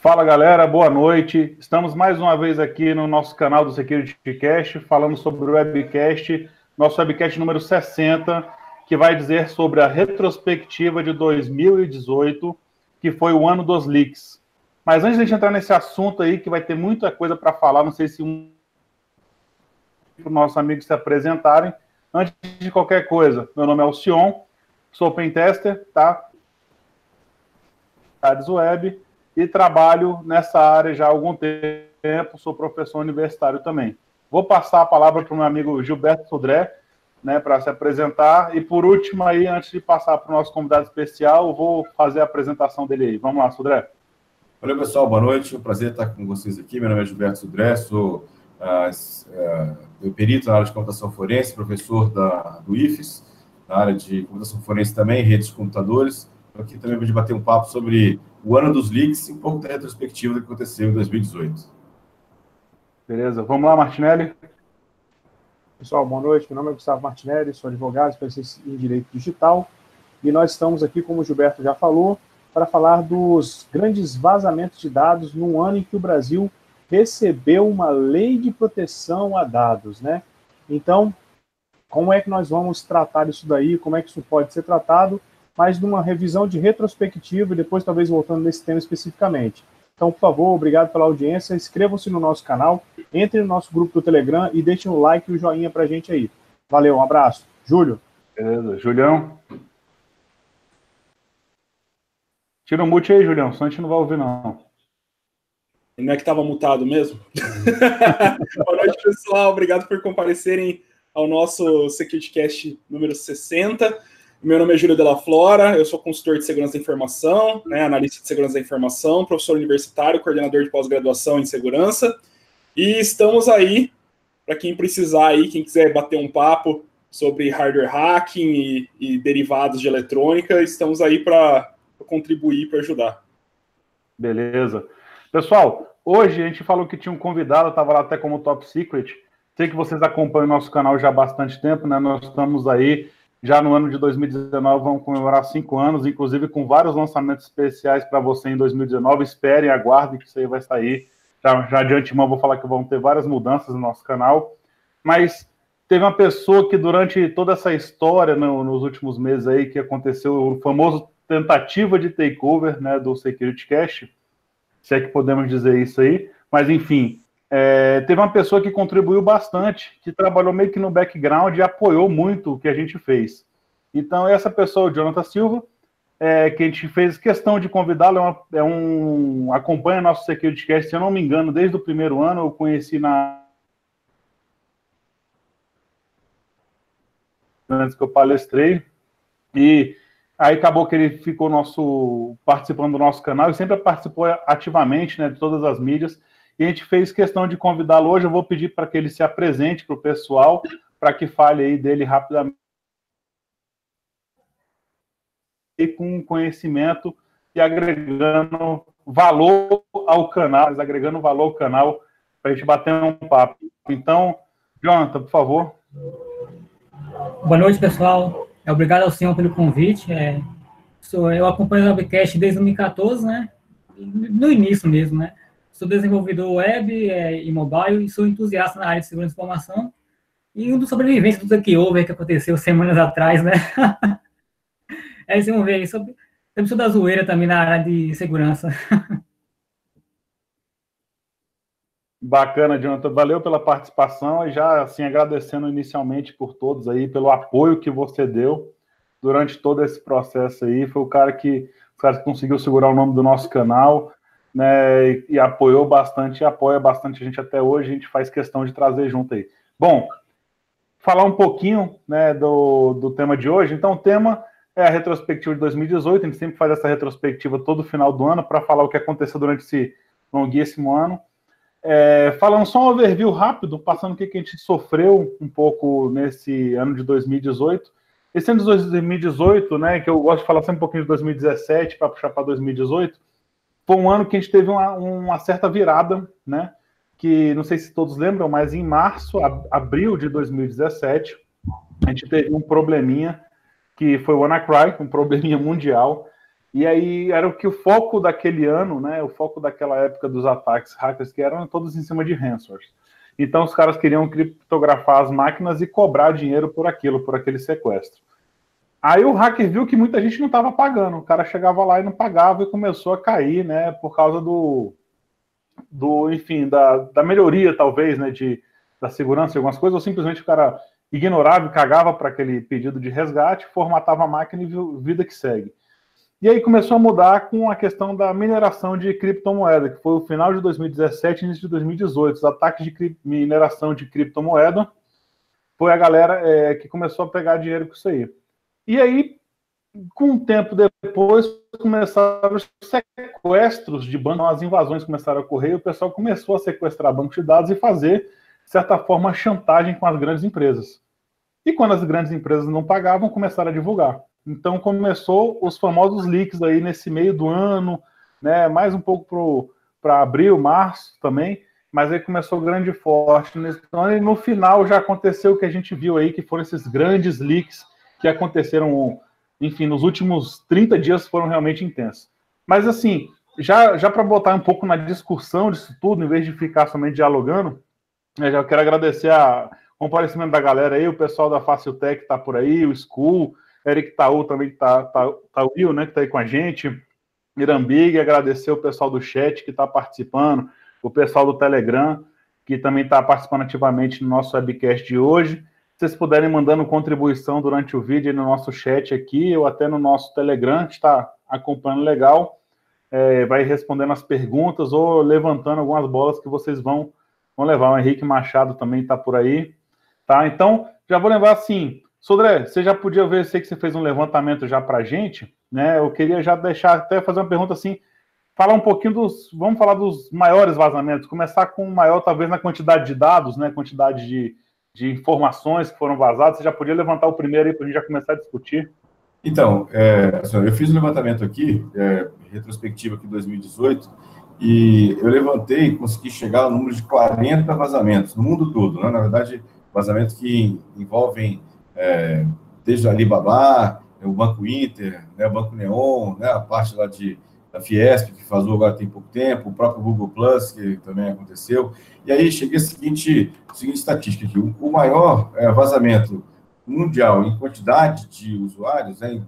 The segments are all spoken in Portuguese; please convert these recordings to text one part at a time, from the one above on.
Fala galera, boa noite. Estamos mais uma vez aqui no nosso canal do SecurityCast, falando sobre o webcast, nosso webcast número 60, que vai dizer sobre a retrospectiva de 2018, que foi o ano dos leaks. Mas antes de a gente entrar nesse assunto aí, que vai ter muita coisa para falar, não sei se um para os nossos amigos se apresentarem. Antes de qualquer coisa, meu nome é Alcion, sou pentester, tá? Web e trabalho nessa área já há algum tempo, sou professor universitário também. Vou passar a palavra para o meu amigo Gilberto Sodré, né, para se apresentar. E por último, aí, antes de passar para o nosso convidado especial, vou fazer a apresentação dele aí. Vamos lá, Sodré. Olá, pessoal, boa noite. É um prazer estar com vocês aqui. Meu nome é Gilberto Sodré, sou uh, perito na área de computação forense, professor da, do IFES, na área de computação forense também, redes de computadores. Aqui também vou bater um papo sobre o ano dos leaks e um pouco da retrospectiva do que aconteceu em 2018. Beleza, vamos lá, Martinelli. Pessoal, boa noite. Meu nome é Gustavo Martinelli, sou advogado, especialista em Direito Digital. E nós estamos aqui, como o Gilberto já falou, para falar dos grandes vazamentos de dados no ano em que o Brasil recebeu uma lei de proteção a dados, né? Então, como é que nós vamos tratar isso daí? Como é que isso pode ser tratado? Mas numa revisão de retrospectiva e depois talvez voltando nesse tema especificamente. Então, por favor, obrigado pela audiência. Inscrevam-se no nosso canal, entrem no nosso grupo do Telegram e deixem o like e o joinha pra gente aí. Valeu, um abraço. Júlio. Beleza. Julião. Tira o mute aí, Julião, senão a gente não vai ouvir, não. Não é que estava mutado mesmo? Boa noite, pessoal. Obrigado por comparecerem ao nosso SecurityCast número 60. Meu nome é Júlio Della Flora, eu sou consultor de segurança da informação, né, analista de segurança da informação, professor universitário, coordenador de pós-graduação em segurança. E estamos aí para quem precisar aí, quem quiser bater um papo sobre hardware hacking e, e derivados de eletrônica, estamos aí para contribuir, para ajudar. Beleza. Pessoal, hoje a gente falou que tinha um convidado, estava lá até como top secret. Sei que vocês acompanham nosso canal já há bastante tempo, né? Nós estamos aí já no ano de 2019, vamos comemorar cinco anos, inclusive com vários lançamentos especiais para você em 2019. Esperem, aguardem que isso aí vai sair. Já, já de antemão vou falar que vão ter várias mudanças no nosso canal. Mas teve uma pessoa que durante toda essa história, no, nos últimos meses aí, que aconteceu o famoso tentativa de takeover né, do Security Cache, se é que podemos dizer isso aí. Mas, enfim, é, teve uma pessoa que contribuiu bastante, que trabalhou meio que no background e apoiou muito o que a gente fez. Então, essa pessoa, o Jonathan Silva, é, que a gente fez questão de convidá-lo, é, é, um, acompanha nosso Security Cast, se eu não me engano, desde o primeiro ano, eu conheci na antes que eu palestrei, e Aí acabou que ele ficou nosso participando do nosso canal e sempre participou ativamente né, de todas as mídias. E a gente fez questão de convidá-lo hoje. Eu vou pedir para que ele se apresente para o pessoal, para que fale aí dele rapidamente. E com conhecimento e agregando valor ao canal, agregando valor ao canal para a gente bater um papo. Então, Jonathan, por favor. Boa noite, pessoal. É, obrigado ao senhor pelo convite. É, sou, eu acompanho o Webcast desde 2014, né? No início mesmo, né? Sou desenvolvedor web é, e mobile e sou entusiasta na área de segurança de informação. E um dos sobreviventes do houve, que aconteceu semanas atrás, né? é, vocês vão ver aí. Sobre, temos da zoeira também na área de segurança. Bacana, Jonathan. Valeu pela participação e já assim agradecendo inicialmente por todos aí pelo apoio que você deu durante todo esse processo aí. Foi o cara que, o cara que conseguiu segurar o nome do nosso canal, né? E, e apoiou bastante, e apoia bastante a gente até hoje. A gente faz questão de trazer junto aí. Bom, falar um pouquinho, né, do, do tema de hoje. Então, o tema é a retrospectiva de 2018. A gente sempre faz essa retrospectiva todo final do ano para falar o que aconteceu durante esse longuíssimo ano. É, falando só um overview rápido, passando o que, que a gente sofreu um pouco nesse ano de 2018. Esse ano de 2018, né, que eu gosto de falar sempre um pouquinho de 2017 para puxar para 2018, foi um ano que a gente teve uma, uma, certa virada, né? Que não sei se todos lembram, mas em março, abril de 2017, a gente teve um probleminha que foi o WannaCry, um probleminha mundial, E aí era o que o foco daquele ano, né? O foco daquela época dos ataques hackers que eram todos em cima de ransomware. Então os caras queriam criptografar as máquinas e cobrar dinheiro por aquilo, por aquele sequestro. Aí o hacker viu que muita gente não estava pagando. O cara chegava lá e não pagava e começou a cair, né? Por causa do, do enfim, da, da melhoria, talvez, né? De, da segurança de algumas coisas, ou simplesmente o cara ignorava e cagava para aquele pedido de resgate, formatava a máquina e vida que segue. E aí começou a mudar com a questão da mineração de criptomoeda, que foi o final de 2017 e início de 2018. Os ataques de mineração de criptomoeda foi a galera é, que começou a pegar dinheiro com isso aí. E aí, com um tempo depois, começaram os sequestros de bancos, as invasões começaram a ocorrer, e o pessoal começou a sequestrar bancos de dados e fazer, de certa forma, chantagem com as grandes empresas. E quando as grandes empresas não pagavam, começaram a divulgar. Então começou os famosos leaks aí nesse meio do ano, né? Mais um pouco para abril, março também, mas aí começou grande e forte. Então, no final já aconteceu o que a gente viu aí, que foram esses grandes leaks que aconteceram, enfim, nos últimos 30 dias foram realmente intensos. Mas assim, já, já para botar um pouco na discussão disso tudo, em vez de ficar somente dialogando, eu já quero agradecer a comparecimento da galera aí, o pessoal da Faciltech está por aí, o School, Eric Taú também está tá, tá, Will, né, que está aí com a gente, Irambig, agradecer o pessoal do chat que está participando, o pessoal do Telegram, que também está participando ativamente no nosso webcast de hoje vocês puderem mandando contribuição durante o vídeo no nosso chat aqui, ou até no nosso Telegram, está acompanhando legal, é, vai respondendo as perguntas ou levantando algumas bolas que vocês vão, vão levar. O Henrique Machado também está por aí. Tá? Então, já vou lembrar assim, Sodré, você já podia ver, sei que você fez um levantamento já para a gente, né? Eu queria já deixar, até fazer uma pergunta assim, falar um pouquinho dos, vamos falar dos maiores vazamentos, começar com o maior, talvez, na quantidade de dados, né? Quantidade de, de informações que foram vazadas. Você já podia levantar o primeiro aí para a gente já começar a discutir? Então, é, eu fiz um levantamento aqui, é, retrospectiva aqui de 2018, e eu levantei consegui chegar ao número de 40 vazamentos no mundo todo. Né? Na verdade, vazamentos que envolvem é, desde a Alibaba, o Banco Inter, né, o Banco Neon, né, a parte lá de da Fiesp, que vazou agora tem pouco tempo, o próprio Google Plus, que também aconteceu. E aí cheguei a seguinte, seguinte estatística aqui: o, maior é, vazamento mundial em quantidade de usuários, né,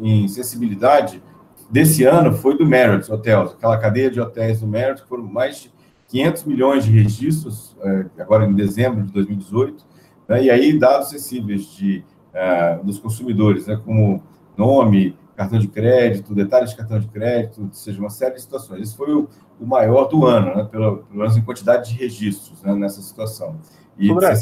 em, em sensibilidade, desse ano foi do Marriott Hotels, aquela cadeia de hotéis do Marriott, foram mais de 500 milhões de registros, é, agora em dezembro de 2018, né, e aí dados sensíveis de, é, dos consumidores, né, como nome, cartão de crédito, detalhes de cartão de crédito, ou seja, uma série de situações. Esse foi o, o maior do ano, né, pelo, pelo menos em quantidade de registros né, nessa situação. E André,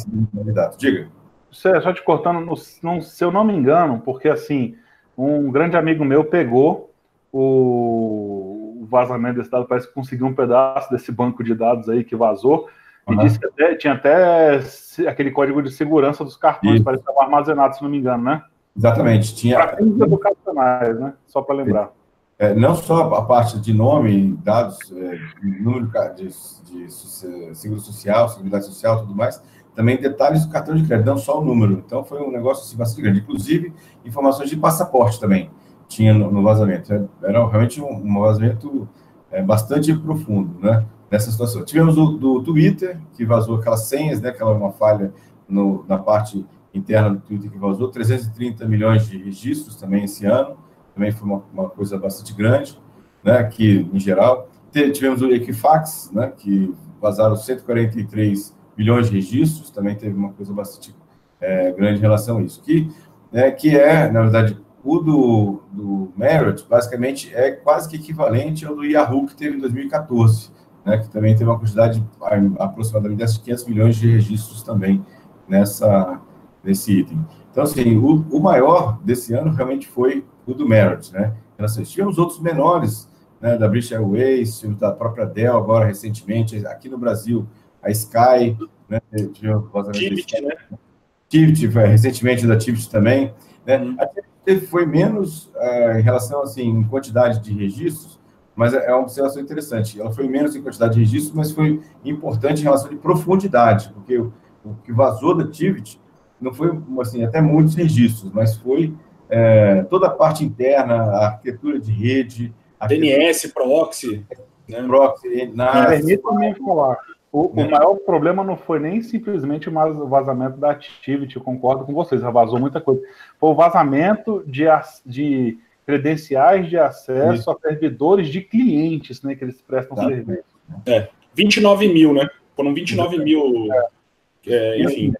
Diga. Só te cortando, no, no, se eu não me engano, porque assim, um grande amigo meu pegou o, o vazamento desse dado, parece que conseguiu um pedaço desse banco de dados aí que vazou, e uhum. disse que até, tinha até aquele código de segurança dos cartões, parece que estava armazenado, se não me engano, né? Exatamente. Tinha... Para fins educacionais, né? Só para lembrar. É, não só a parte de nome, dados, é, número de, de, de seguro social, seguridade social, tudo mais, também detalhes do cartão de crédito, não só o número. Então foi um negócio assim, bastante grande. Inclusive, informações de passaporte também tinha no, no vazamento. É, era realmente um, um vazamento é, bastante profundo, né? Nessa situação. Tivemos o do Twitter, que vazou aquelas senhas, né? Aquela uma falha no, na parte interna do Twitter que vazou, 330 milhões de registros também esse ano, também foi uma, uma coisa bastante grande, né, aqui em geral. Tivemos o Equifax, né, que vazaram 143 milhões de registros, também teve uma coisa bastante é, grande em relação a isso, que, né, que é, na verdade, o do, do Marriott, basicamente, é quase que equivalente ao do Yahoo que teve em 2014, né, que também teve uma quantidade aproximadamente de 500 milhões de registros também nessa, nesse item. Então, assim, o, o maior desse ano realmente foi o do Merit, né? Nós tivemos outros menores, né, da British Airways, da própria Dell agora recentemente, aqui no Brasil, a Sky, né, Tivit, né? Tivit, recentemente da Tivit também, né? Uhum. A Tivit foi menos uh, em relação, assim, em quantidade de registros, mas é, é uma observação interessante. Ela foi menos em quantidade de registros, mas foi importante em relação de profundidade, porque o, o que vazou da Tivit não foi assim até muitos registros, mas foi é, toda a parte interna, a arquitetura de rede. DNS, proxy. Né? Proxy, NAS. Permita-me falar. O, o, maior problema não foi nem simplesmente o vazamento da Activity, concordo com vocês, já vazou muita coisa. Foi o vazamento de, de credenciais de acesso Isso. a servidores de clientes, né, que eles prestam tá. serviço. É, 29 mil, né? Foram 29 mil, é. É, enfim.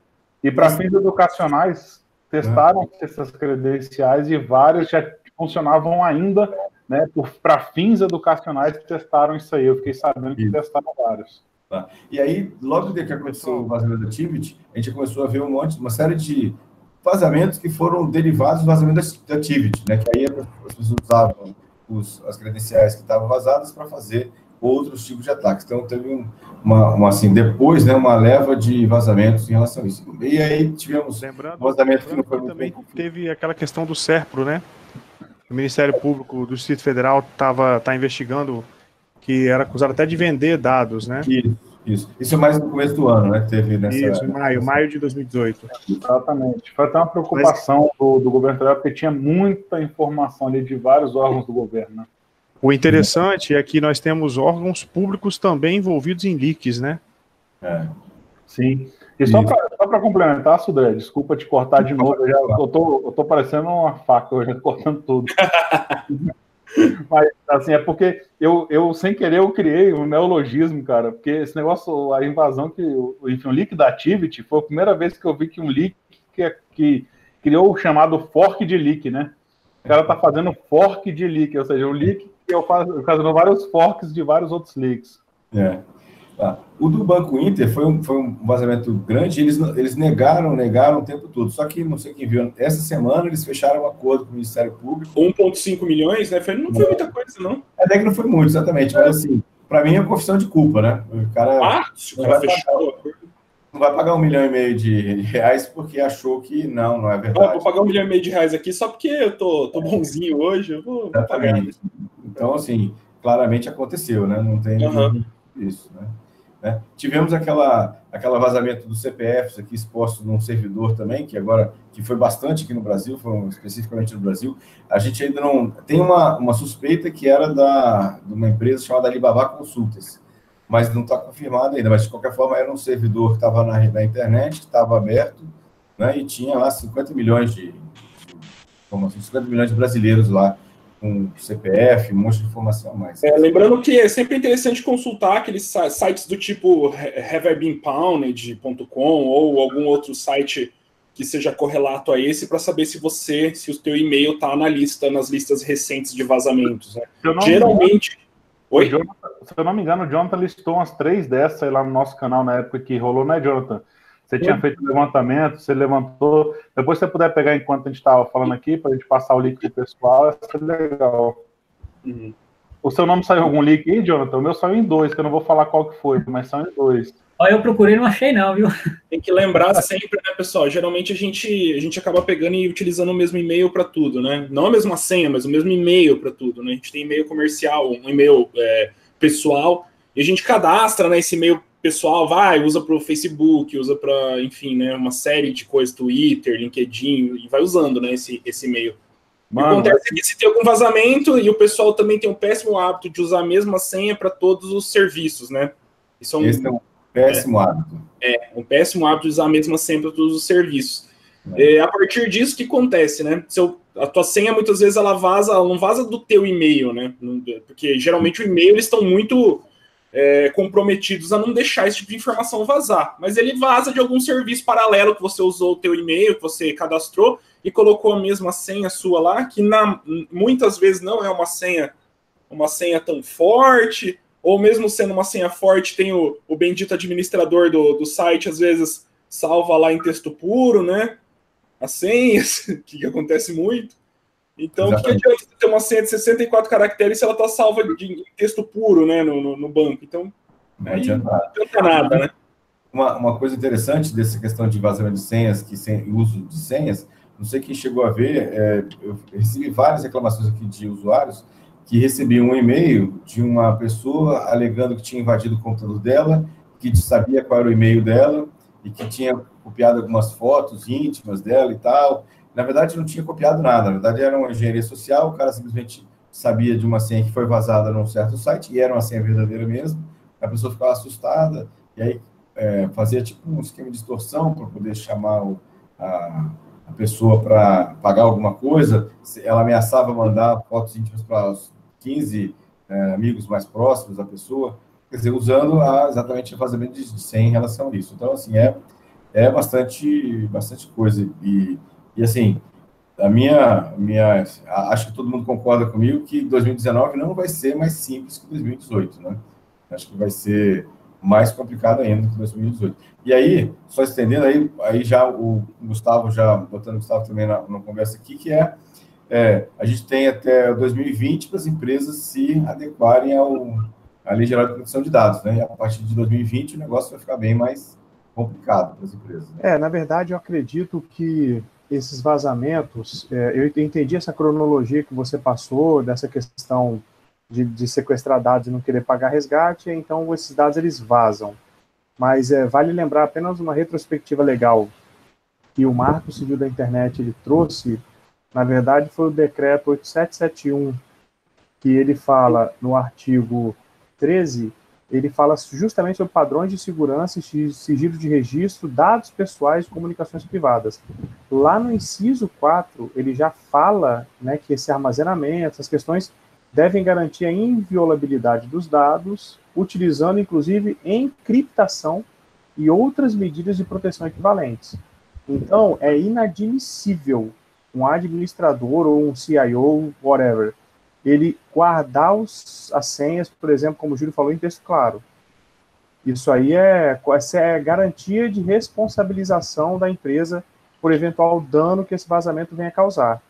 E, para fins educacionais, testaram é. essas credenciais e várias já funcionavam ainda, né? Para fins educacionais, testaram isso aí. Eu fiquei sabendo que testaram vários. Tá. E aí, logo depois que aconteceu o vazamento da Tivit, a gente começou a ver um monte, uma série de vazamentos que foram derivados do vazamento da Tivit, né? Que aí as pessoas usavam os, as credenciais que estavam vazadas para fazer outros tipos de ataques. Então, teve um, uma, uma, assim, depois, né, uma leva de vazamentos em relação a isso. E aí tivemos lembrando, um vazamento que não foi muito também bem. teve aquela questão do SERPRO, né? O Ministério Público do Distrito Federal estava tá investigando que era acusado até de vender dados, né? Isso, isso. Isso é mais no começo do ano, né? Teve nessa... Isso, em maio, maio de 2018. Exatamente. Foi até uma preocupação Mas... do, do governo federal, porque tinha muita informação ali de vários órgãos do governo, né? O interessante é que nós temos órgãos públicos também envolvidos em leaks, né? É. Sim. E só para complementar, Sudré, desculpa te cortar de novo, eu, já, eu, tô, eu tô parecendo uma faca hoje, cortando tudo. Mas, assim, é porque eu, eu, sem querer, eu criei um neologismo, cara, porque esse negócio, a invasão que, enfim, o leak da Activity, foi a primeira vez que eu vi que um leak que, que criou o chamado fork de leak, né? O cara tá fazendo fork de leak, ou seja, o leak eu faço fazendo vários forks de vários outros leaks. É. Ah, o do Banco Inter foi um, foi um vazamento grande, eles, eles negaram, negaram o tempo todo. Só que, não sei quem viu, essa semana eles fecharam um acordo com o Ministério Público. 1,5 milhões, né? Foi, não foi muita coisa, não. É, até que não foi muito, exatamente. É. Mas, assim, para mim é uma confissão de culpa, né? O cara, ah, o cara fechou pagar, não vai pagar um milhão e meio de reais porque achou que não, não é verdade. vou pagar um milhão e meio de reais aqui só porque eu tô, tô bonzinho hoje. Eu vou, exatamente. Então, assim, claramente aconteceu, né? Não tem uhum. isso, né? Né? Tivemos aquela, aquela vazamento dos CPFs aqui exposto num servidor também, que agora que foi bastante aqui no Brasil, foi especificamente no Brasil. A gente ainda não tem uma, uma suspeita que era da de uma empresa chamada Alibaba Consultas, mas não está confirmado ainda. Mas de qualquer forma era um servidor que estava na, na internet, que estava aberto, né? E tinha lá 50 milhões de, de como assim, 50 milhões de brasileiros lá com CPF, um monte de informação a mais. É, lembrando que é sempre interessante consultar aqueles sites do tipo haveibeenpounded.com ou algum outro site que seja correlato a esse para saber se você, se o teu e-mail está na lista, nas listas recentes de vazamentos. Né? Geralmente. Oi? Jonathan, se eu não me engano, o Jonathan listou umas três dessas lá no nosso canal na época que rolou, né, Jonathan? Você tinha feito o levantamento, você levantou. Depois, se você puder pegar enquanto a gente estava falando aqui, para a gente passar o link para o pessoal, ser legal. Uhum. O seu nome saiu algum link aí, Jonathan? O meu saiu em dois, que eu não vou falar qual que foi, mas são em dois. Ó, eu procurei e não achei não, viu? Tem que lembrar sempre, né, pessoal? Geralmente a gente, a gente acaba pegando e utilizando o mesmo e-mail para tudo, né? Não a mesma senha, mas o mesmo e-mail para tudo, né? A gente tem e-mail comercial, um e-mail é, pessoal, e a gente cadastra né, esse e-mail pessoal vai, usa para o Facebook, usa para, enfim, né, uma série de coisas, Twitter, LinkedIn, e vai usando, né, esse, esse e-mail. Mano, acontece que se tem algum vazamento e o pessoal também tem um péssimo hábito de usar a mesma senha para todos os serviços, né? Isso é um, Esse é um péssimo é, hábito. É, um péssimo hábito de usar a mesma senha para todos os serviços. É. é. a partir disso, que acontece, né? Se eu, a tua senha, muitas vezes, ela vaza, ela não vaza do teu e-mail, né? Porque, geralmente, o e-mail, eles estão muito é, comprometidos a não deixar esse tipo de informação vazar. Mas ele vaza de algum serviço paralelo que você usou o teu e-mail, que você cadastrou e colocou a mesma senha sua lá, que na, muitas vezes não é uma senha, uma senha tão forte, ou mesmo sendo uma senha forte, tem o, o bendito administrador do, do site, às vezes salva lá em texto puro, né? As senhas, que acontece muito. Então, o que adianta ter uma senha de 64 caracteres se ela está salva de texto puro né, no, no, no banco? Então, não adianta, não adianta nada, né? Uma, uma coisa interessante dessa questão de vazamento de senhas, que sem, uso de senhas, não sei quem chegou a ver, é, eu recebi várias reclamações aqui de usuários que recebiam um e-mail de uma pessoa alegando que tinha invadido o computador dela, que sabia qual era o e-mail dela e que tinha copiado algumas fotos íntimas dela e tal, na verdade, não tinha copiado nada. Na verdade, era uma engenharia social, o cara simplesmente sabia de uma senha que foi vazada num certo site, e era uma senha verdadeira mesmo, a pessoa ficava assustada, e aí é, fazia tipo um esquema de extorsão para poder chamar o, a, a pessoa para pagar alguma coisa, ela ameaçava mandar fotos íntimas para os 15 é, amigos mais próximos da pessoa, quer dizer, usando a, exatamente o vazamento de, de senha em relação a isso. Então, assim, é, é bastante, bastante coisa. E, e assim, a minha, minha, acho que todo mundo concorda comigo que 2019 não vai ser mais simples que 2018, né? Acho que vai ser mais complicado ainda que 2018. E aí, só estendendo aí, aí já o Gustavo, já botando o Gustavo também na, na conversa aqui, que é, é, a gente tem até 2020 para as empresas se adequarem ao, à Lei Geral de Proteção de Dados, né? E a partir de 2020 o negócio vai ficar bem mais complicado para as empresas. Né? É, na verdade, eu acredito que esses vazamentos, é, eu entendi essa cronologia que você passou, dessa questão de, de, sequestrar dados e não querer pagar resgate, então esses dados eles vazam. Mas é, vale lembrar apenas uma retrospectiva legal que o Marco Civil da Internet ele trouxe, na verdade foi o decreto 8771, que ele fala no artigo 13 ele fala justamente sobre padrões de segurança e sigilo de registro, dados pessoais e comunicações privadas. Lá no inciso 4, ele já fala né, que esse armazenamento, essas questões, devem garantir a inviolabilidade dos dados, utilizando inclusive encriptação e outras medidas de proteção equivalentes. Então, é inadmissível um administrador ou um CIO, whatever, ele guardar os, as senhas, por exemplo, como o Júlio falou, em texto claro. Isso aí é, essa é garantia de responsabilização da empresa por eventual dano que esse vazamento venha causar.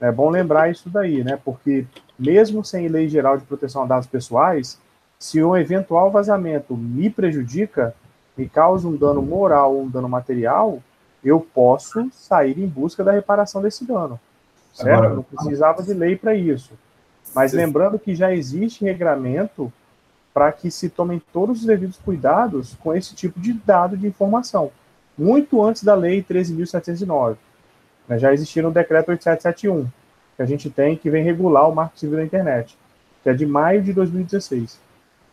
É bom lembrar isso daí, né? Porque mesmo sem lei geral de proteção a dados pessoais, se um eventual vazamento me prejudica, me causa um dano moral ou um dano material, eu posso sair em busca da reparação desse dano. Certo? Agora, não precisava de lei para isso. Mas lembrando que já existe regramento para que se tomem todos os devidos cuidados com esse tipo de dado de informação, muito antes da Lei 13.709. Né, já existia no Decreto 8771, que a gente tem, que vem regular o Marco Civil da Internet, que é de maio de 2016.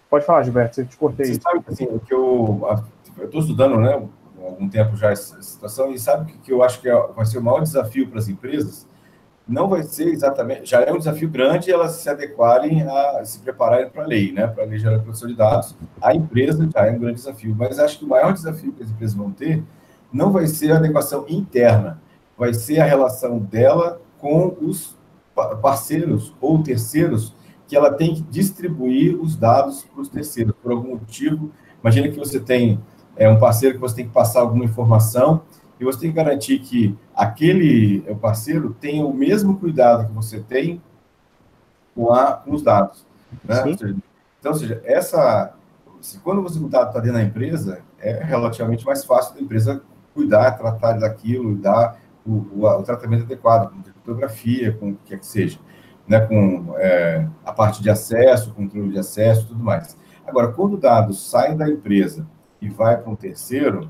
Pode falar, Gilberto, você te cortei. Você sabe assim, que eu estou estudando né, algum tempo já essa situação, e sabe que, que eu acho que é, vai ser o maior desafio para as empresas? não vai ser exatamente, já é um desafio grande elas se adequarem a se prepararem para a lei, né, para a lei geral de proteção de dados. A empresa já é um grande desafio, mas acho que o maior desafio que as empresas vão ter não vai ser a adequação interna, vai ser a relação dela com os parceiros ou terceiros que ela tem que distribuir os dados para os terceiros por algum motivo. Imagina que você tem é, um parceiro que você tem que passar alguma informação e você tem que garantir que aquele parceiro tenha o mesmo cuidado que você tem com, a, com os dados. Né? Então, ou seja, essa, quando você, o dado está dentro da empresa, é relativamente mais fácil da empresa cuidar, tratar daquilo, dar o, o, o tratamento adequado, com criptografia, com o que quer que seja, né? com é, a parte de acesso, controle de acesso tudo mais. Agora, quando o dado sai da empresa e vai para um terceiro,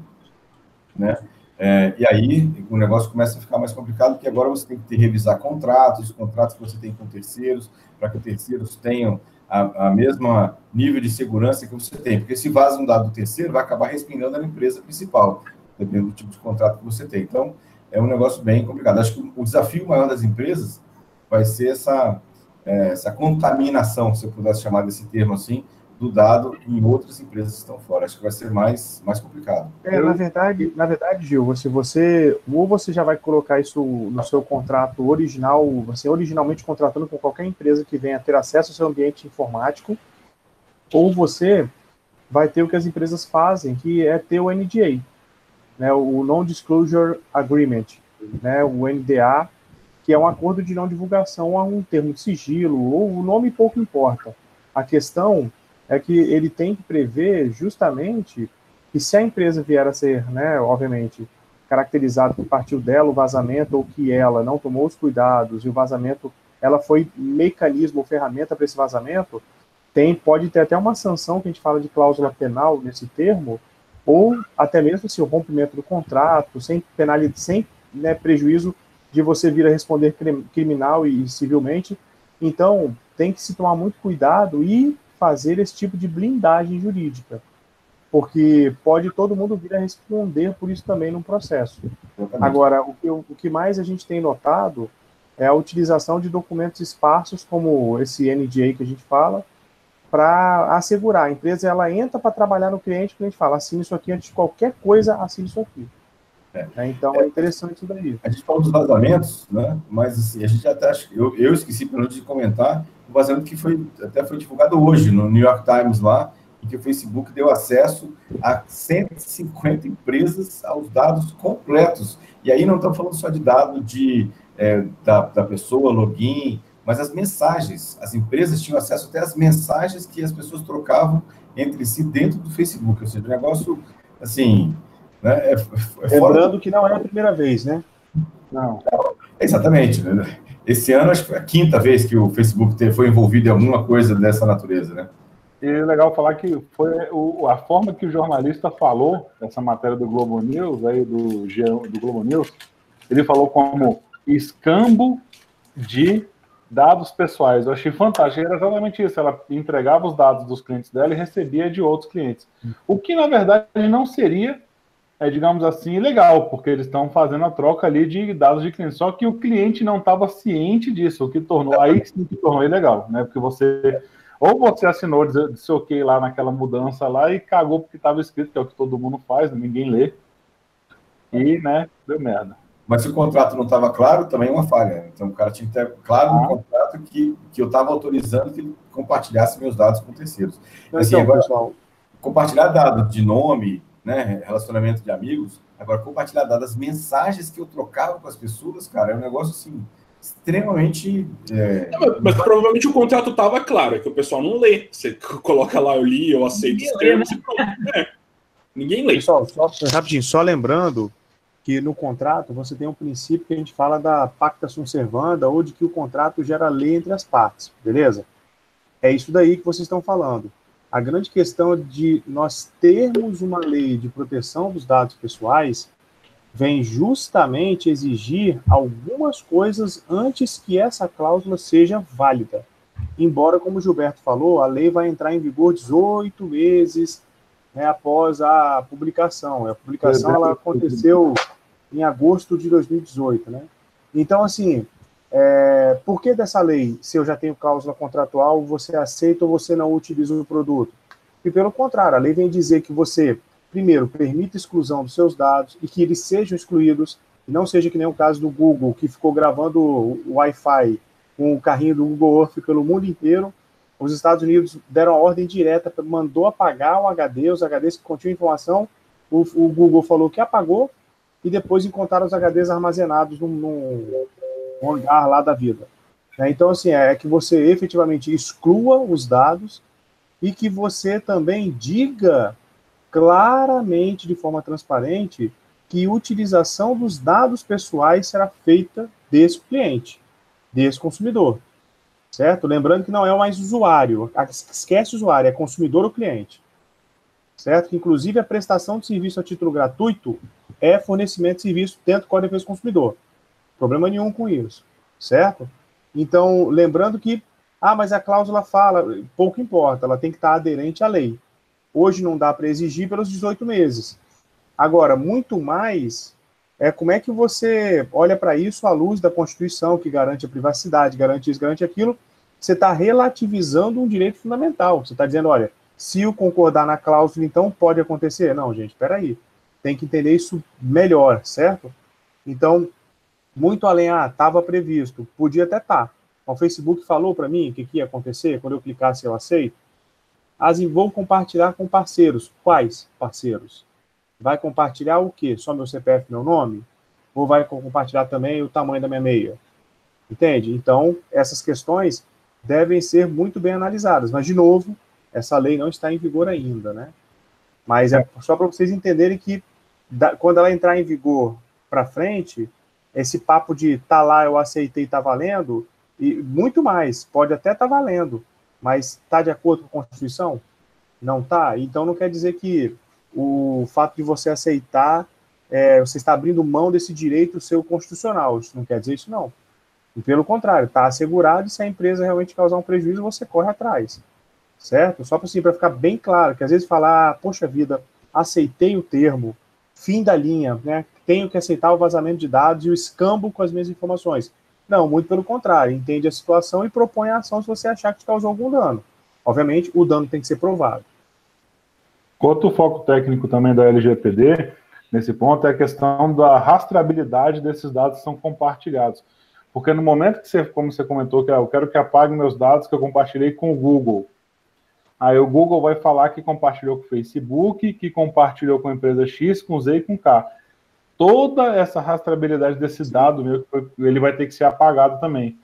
né? É, e aí o negócio começa a ficar mais complicado, porque agora você tem que ter, revisar contratos, os contratos que você tem com terceiros, para que os terceiros tenham a, a mesma nível de segurança que você tem. Porque se vaza um dado do terceiro, vai acabar respingando na empresa principal, dependendo do tipo de contrato que você tem. Então, é um negócio bem complicado. Acho que o desafio maior das empresas vai ser essa, é, essa contaminação, se eu pudesse chamar desse termo assim, do dado em outras empresas que estão fora. Acho que vai ser mais, mais complicado. É, na verdade, na verdade, Gil, se você ou você já vai colocar isso no seu contrato original, você originalmente contratando com qualquer empresa que venha ter acesso ao seu ambiente informático, ou você vai ter o que as empresas fazem, que é ter o NDA, né, o Non-Disclosure Agreement, né, o NDA, que é um acordo de não divulgação a um termo de sigilo, ou o nome pouco importa. A questão é que ele tem que prever justamente que se a empresa vier a ser, né, obviamente, caracterizado que partiu dela o vazamento ou que ela não tomou os cuidados e o vazamento, ela foi mecanismo ou ferramenta para esse vazamento, tem pode ter até uma sanção que a gente fala de cláusula penal nesse termo, ou até mesmo se o rompimento do contrato, sem penalidade, sem né, prejuízo de você vir a responder criminal e civilmente. Então, tem que se tomar muito cuidado e fazer esse tipo de blindagem jurídica, porque pode todo mundo vir a responder por isso também no processo. Agora, o que, o que mais a gente tem notado é a utilização de documentos esparsos, como esse NDA que a gente fala, para assegurar. A empresa ela entra para trabalhar no cliente, o cliente fala, assine isso aqui antes de qualquer coisa, assine isso aqui. É. É, então é interessante isso daí. A gente fala dos vazamentos, né? mas assim, a gente até acha, eu, eu esqueci pelo de comentar vazamento que foi até foi divulgado hoje no New York Times lá, em que o Facebook deu acesso a 150 empresas aos dados completos. E aí não estamos falando só de dado de, é, da, da pessoa, login, mas as mensagens. As empresas tinham acesso até às mensagens que as pessoas trocavam entre si dentro do Facebook. Ou seja, o negócio, assim, né? É, é Lembrando que não é a primeira vez, né? Não. Exatamente. Né? Esse ano, acho que foi a quinta vez que o Facebook foi envolvido em alguma coisa dessa natureza, né? E é legal falar que foi o, a forma que o jornalista falou, essa matéria do Globo News, aí do, do Globo News, ele falou como escambo de dados pessoais. Eu achei fantástico. Era exatamente isso. Ela entregava os dados dos clientes dela e recebia de outros clientes. O que, na verdade, não seria é, digamos assim, legal, porque eles estão fazendo a troca ali de dados de cliente. Só que o cliente não estava ciente disso, o que tornou, aí sim que tornou ilegal, né? Porque você, ou você assinou, disse ok lá naquela mudança lá e cagou porque estava escrito, que é o que todo mundo faz, ninguém lê. E, né, deu merda. Mas se o contrato não estava claro, também é uma falha. Então o cara tinha que ter claro no ah. contrato que, que eu estava autorizando que ele compartilhasse meus dados com terceiros. Assim, então, agora, pessoal, compartilhar dados de nome, né, relacionamento de amigos. Agora, compartilhar dados, as mensagens que eu trocava com as pessoas, cara, é um negócio assim, extremamente. É... mas, mas, provavelmente o contrato estava claro, é que o pessoal não lê. Você coloca lá, eu li, eu aceito os termos né? é. Ninguém lê. Pessoal, só, rapidinho, só lembrando que no contrato você tem um princípio que a gente fala da pacta sunt servanda, ou de que o contrato gera lei entre as partes, beleza? É isso daí que vocês estão falando. A grande questão de nós termos uma lei de proteção dos dados pessoais vem justamente exigir algumas coisas antes que essa cláusula seja válida. Embora, como o Gilberto falou, a lei vai entrar em vigor 18 meses né, após a publicação. A publicação ela aconteceu em agosto de 2018. Né? Então, assim, é, por que dessa lei, se eu já tenho cláusula contratual, você aceita ou você não utiliza o produto? E pelo contrário, a lei vem dizer que você, primeiro, permita exclusão dos seus dados e que eles sejam excluídos, não seja que nem o caso do Google, que ficou gravando o Wi-Fi com o carrinho do Google Earth pelo mundo inteiro. Os Estados Unidos deram a ordem direta, mandou apagar o HD, os HDs que continham informação. O, o Google falou que apagou e depois encontraram os HDs armazenados num, num um lá da vida. Né? Então, assim, é que você efetivamente exclua os dados e que você também diga claramente, de forma transparente, que utilização dos dados pessoais será feita desse cliente, desse consumidor. Certo? Lembrando que não é mais usuário, esquece usuário, é consumidor ou cliente. Certo? Que inclusive a prestação de serviço a título gratuito é fornecimento de serviço dentro do Código de Defesa do Consumidor. Problema nenhum com isso, certo? Então, lembrando que, ah, mas a cláusula fala, pouco importa, ela tem que estar aderente à lei. Hoje não dá para exigir pelos 18 meses. Agora, muito mais é como é que você olha para isso à luz da Constituição, que garante a privacidade, garante isso, garante aquilo. Você está relativizando um direito fundamental. Você está dizendo, olha, se o concordar na cláusula, então pode acontecer. Não, gente, espera aí. Tem que entender isso melhor, certo? Então, muito além, ah, estava previsto, podia até estar. Tá. O Facebook falou para mim o que, que, ia acontecer quando eu clicasse eu aceito. As vou compartilhar com parceiros. Quais parceiros? Vai compartilhar o quê? Só meu CPF, meu nome? Ou vai compartilhar também o tamanho da minha meia? Entende? Então, essas questões devem ser muito bem analisadas. Mas, de novo, essa lei não está em vigor ainda, né? Mas é só para vocês entenderem que quando ela entrar em vigor para frente, esse papo de tá lá, eu aceitei, tá valendo, e muito mais, pode até tá valendo, mas tá de acordo com a Constituição? Não tá? Então não quer dizer que o fato de você aceitar é, você está abrindo mão desse direito seu constitucional. Isso não quer dizer isso, não. E pelo contrário, está assegurado e se a empresa realmente causar um prejuízo, você corre atrás. Certo? Só para assim, ficar bem claro, que às vezes falar, ah, poxa vida, aceitei o termo, fim da linha, né? Tenho que aceitar o vazamento de dados e o escambo com as minhas informações. Não, muito pelo contrário, entende a situação e propõe a ação se você achar que causou algum dano. Obviamente, o dano tem que ser provado. Outro foco técnico também da LGPD, nesse ponto, é a questão da rastreabilidade desses dados que são compartilhados. Porque no momento que você, como você comentou, que ah, eu quero que apague meus dados que eu compartilhei com o Google, aí o Google vai falar que compartilhou com o Facebook, que compartilhou com a empresa X, com Z e com K. Toda essa rastreabilidade desse dado, meu, ele vai ter que ser apagado também.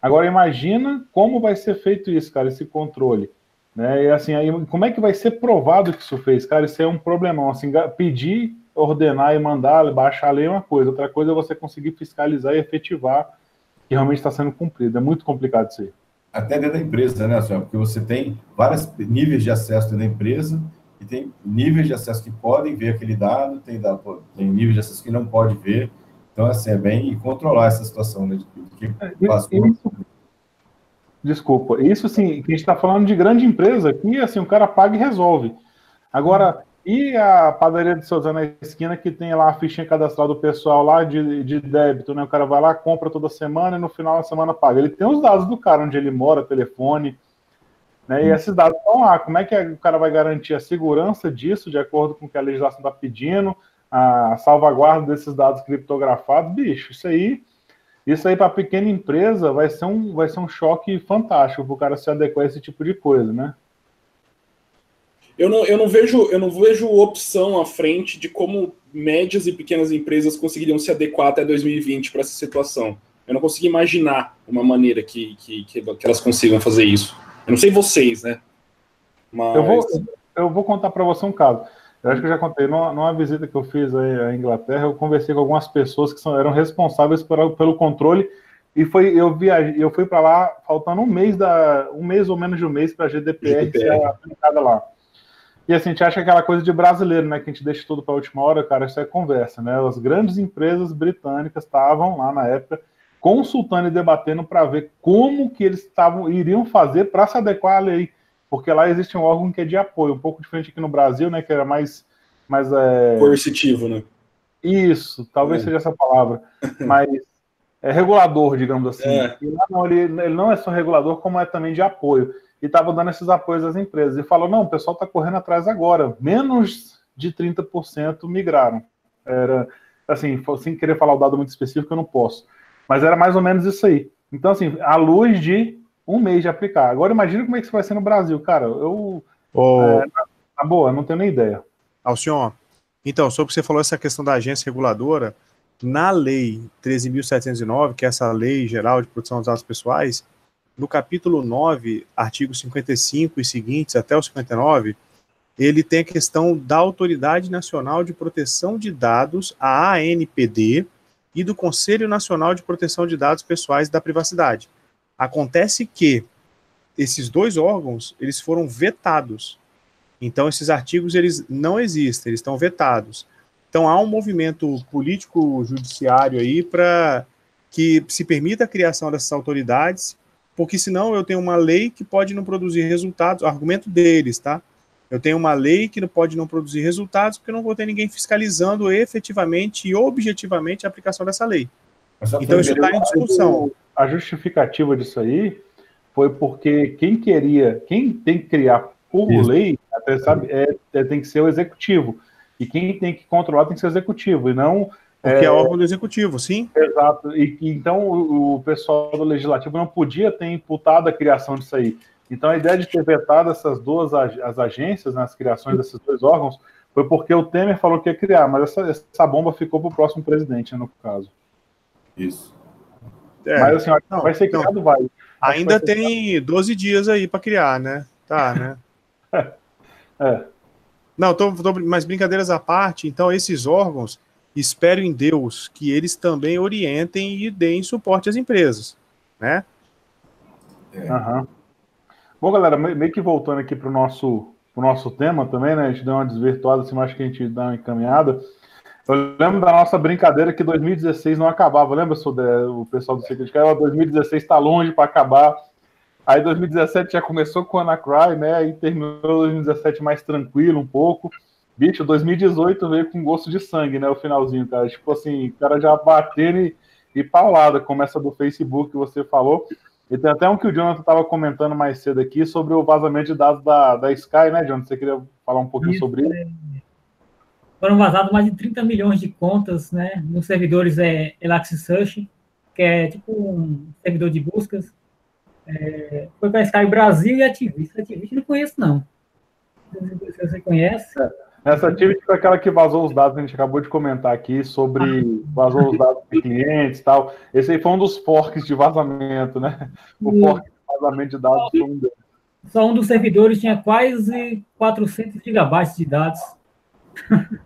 Agora imagina como vai ser feito isso, cara, esse controle. Né? E assim, aí, como é que vai ser provado que isso fez? Cara, isso é um problemão. Assim, pedir, ordenar e mandar, baixar a lei é uma coisa, outra coisa é você conseguir fiscalizar e efetivar que realmente está sendo cumprido. É muito complicado isso aí. Até dentro da empresa, né? Porque você tem vários níveis de acesso dentro da empresa e tem níveis de acesso que podem ver aquele dado, tem, dado, tem níveis de acesso que não pode ver. Então, assim, é bem controlar essa situação, né? De, que é, isso, desculpa, isso sim, que a gente está falando de grande empresa que, assim, o cara paga e resolve. Agora, e a padaria de Souza na esquina que tem lá a fichinha cadastral do pessoal lá de, de débito, né? O cara vai lá, compra toda semana e no final da semana paga. Ele tem os dados do cara, onde ele mora, telefone, né? E esses dados estão lá. Como é que o cara vai garantir a segurança disso, de acordo com o que a legislação está pedindo, a salvaguarda desses dados criptografados? Bicho, isso aí, isso aí para pequena empresa vai ser um, vai ser um choque fantástico para o cara se adequar a esse tipo de coisa, né? Eu não, eu não vejo eu não vejo opção à frente de como médias e pequenas empresas conseguiriam se adequar até 2020 para essa situação. Eu não consigo imaginar uma maneira que, que, que, elas consigam fazer isso. Eu não sei vocês, né? Mas... Eu, vou, eu vou contar para você um caso. Eu acho que eu já contei, numa, numa, visita que eu fiz aí à Inglaterra, eu conversei com algumas pessoas que são, eram responsáveis por, pelo controle e foi eu viajei, eu fui para lá faltando um mês da um mês ou menos de um mês para a GDPR, GDPR ser aplicada lá. E assim, a gente acha aquela coisa de brasileiro, né? Que a gente deixa tudo para a última hora, cara, isso é conversa, né? As grandes empresas britânicas estavam lá na época consultando e debatendo para ver como que eles estavam iriam fazer para se adequar à lei. Porque lá existe um órgão que é de apoio, um pouco diferente aqui no Brasil, né? Que era mais. mais é... Coercitivo, né? Isso, talvez é. seja essa palavra. Mas é regulador, digamos assim. É. E lá não, ele, ele não é só regulador, como é também de apoio e estava dando esses apoios às empresas. E falou: não, o pessoal está correndo atrás agora. Menos de 30% migraram. Era assim, sem querer falar o dado muito específico, eu não posso. Mas era mais ou menos isso aí. Então, assim, à luz de um mês de aplicar. Agora imagina como é que isso vai ser no Brasil, cara. Eu. Oh. É, na boa, não tenho nem ideia. Alcion, então, sobre o que você falou, essa questão da agência reguladora, na lei 13.709, que é essa lei geral de proteção dos dados pessoais, no capítulo 9, artigo 55 e seguintes, até o 59, ele tem a questão da Autoridade Nacional de Proteção de Dados, a ANPD, e do Conselho Nacional de Proteção de Dados Pessoais da Privacidade. Acontece que esses dois órgãos, eles foram vetados. Então, esses artigos, eles não existem, eles estão vetados. Então, há um movimento político-judiciário aí para que se permita a criação dessas autoridades porque senão eu tenho uma lei que pode não produzir resultados, argumento deles, tá? Eu tenho uma lei que não pode não produzir resultados porque eu não vou ter ninguém fiscalizando efetivamente e objetivamente a aplicação dessa lei. Então isso está em discussão. A justificativa disso aí foi porque quem queria, quem tem que criar por isso. lei, até sabe, é, é, tem que ser o executivo. E quem tem que controlar tem que ser o executivo, e não porque é, é órgão do executivo, sim. Exato. E, então o, o, pessoal do legislativo não podia ter imputado a criação disso aí. Então a ideia de ter vetado essas duas as agências, nas né, criações desses dois órgãos, foi porque o Temer falou que ia criar, mas essa, essa bomba ficou para o próximo presidente, né, no caso. Isso. É, mas assim, não, vai ser criado, não. vai. Ainda vai tem criado. 12 dias aí para criar, né? Tá, né? é. Não, tô, tô, mas brincadeiras à parte, então esses órgãos espero em Deus que eles também orientem e deem suporte às empresas, né? Uhum. Bom, galera, meio que voltando aqui para o nosso, pro nosso tema também, né? A gente deu uma desvirtuada, assim, acho que a gente dá uma encaminhada. Eu lembro da nossa brincadeira que 2016 não acabava. Lembra, Sudé, o pessoal do Secret Care? 2016 está longe para acabar. Aí 2017 já começou com a Anacry, né? E terminou 2017 mais tranquilo um pouco. Bicho, 2018 veio com gosto de sangue, né? O finalzinho, cara. Tipo assim, o cara já batendo e, e paulada, como essa do Facebook que você falou. E tem até um que o Jonathan estava comentando mais cedo aqui sobre o vazamento de dados da, da Sky, né, Jonathan? Você queria falar um pouquinho isso, sobre isso? É... Foram vazados mais de 30 milhões de contas, né, nos servidores é, Elasticsearch, que é tipo um servidor de buscas. É, foi para Sky Brasil e Ativista. Ativista não conheço, não. Se você conhece. É. Essa Activity foi aquela que vazou os dados, a gente acabou de comentar aqui sobre vazou os dados de clientes e tal. Esse aí foi um dos forks de vazamento, né? O fork de vazamento de dados foi um deles. Só um dos servidores tinha quase 400 gigabytes de dados.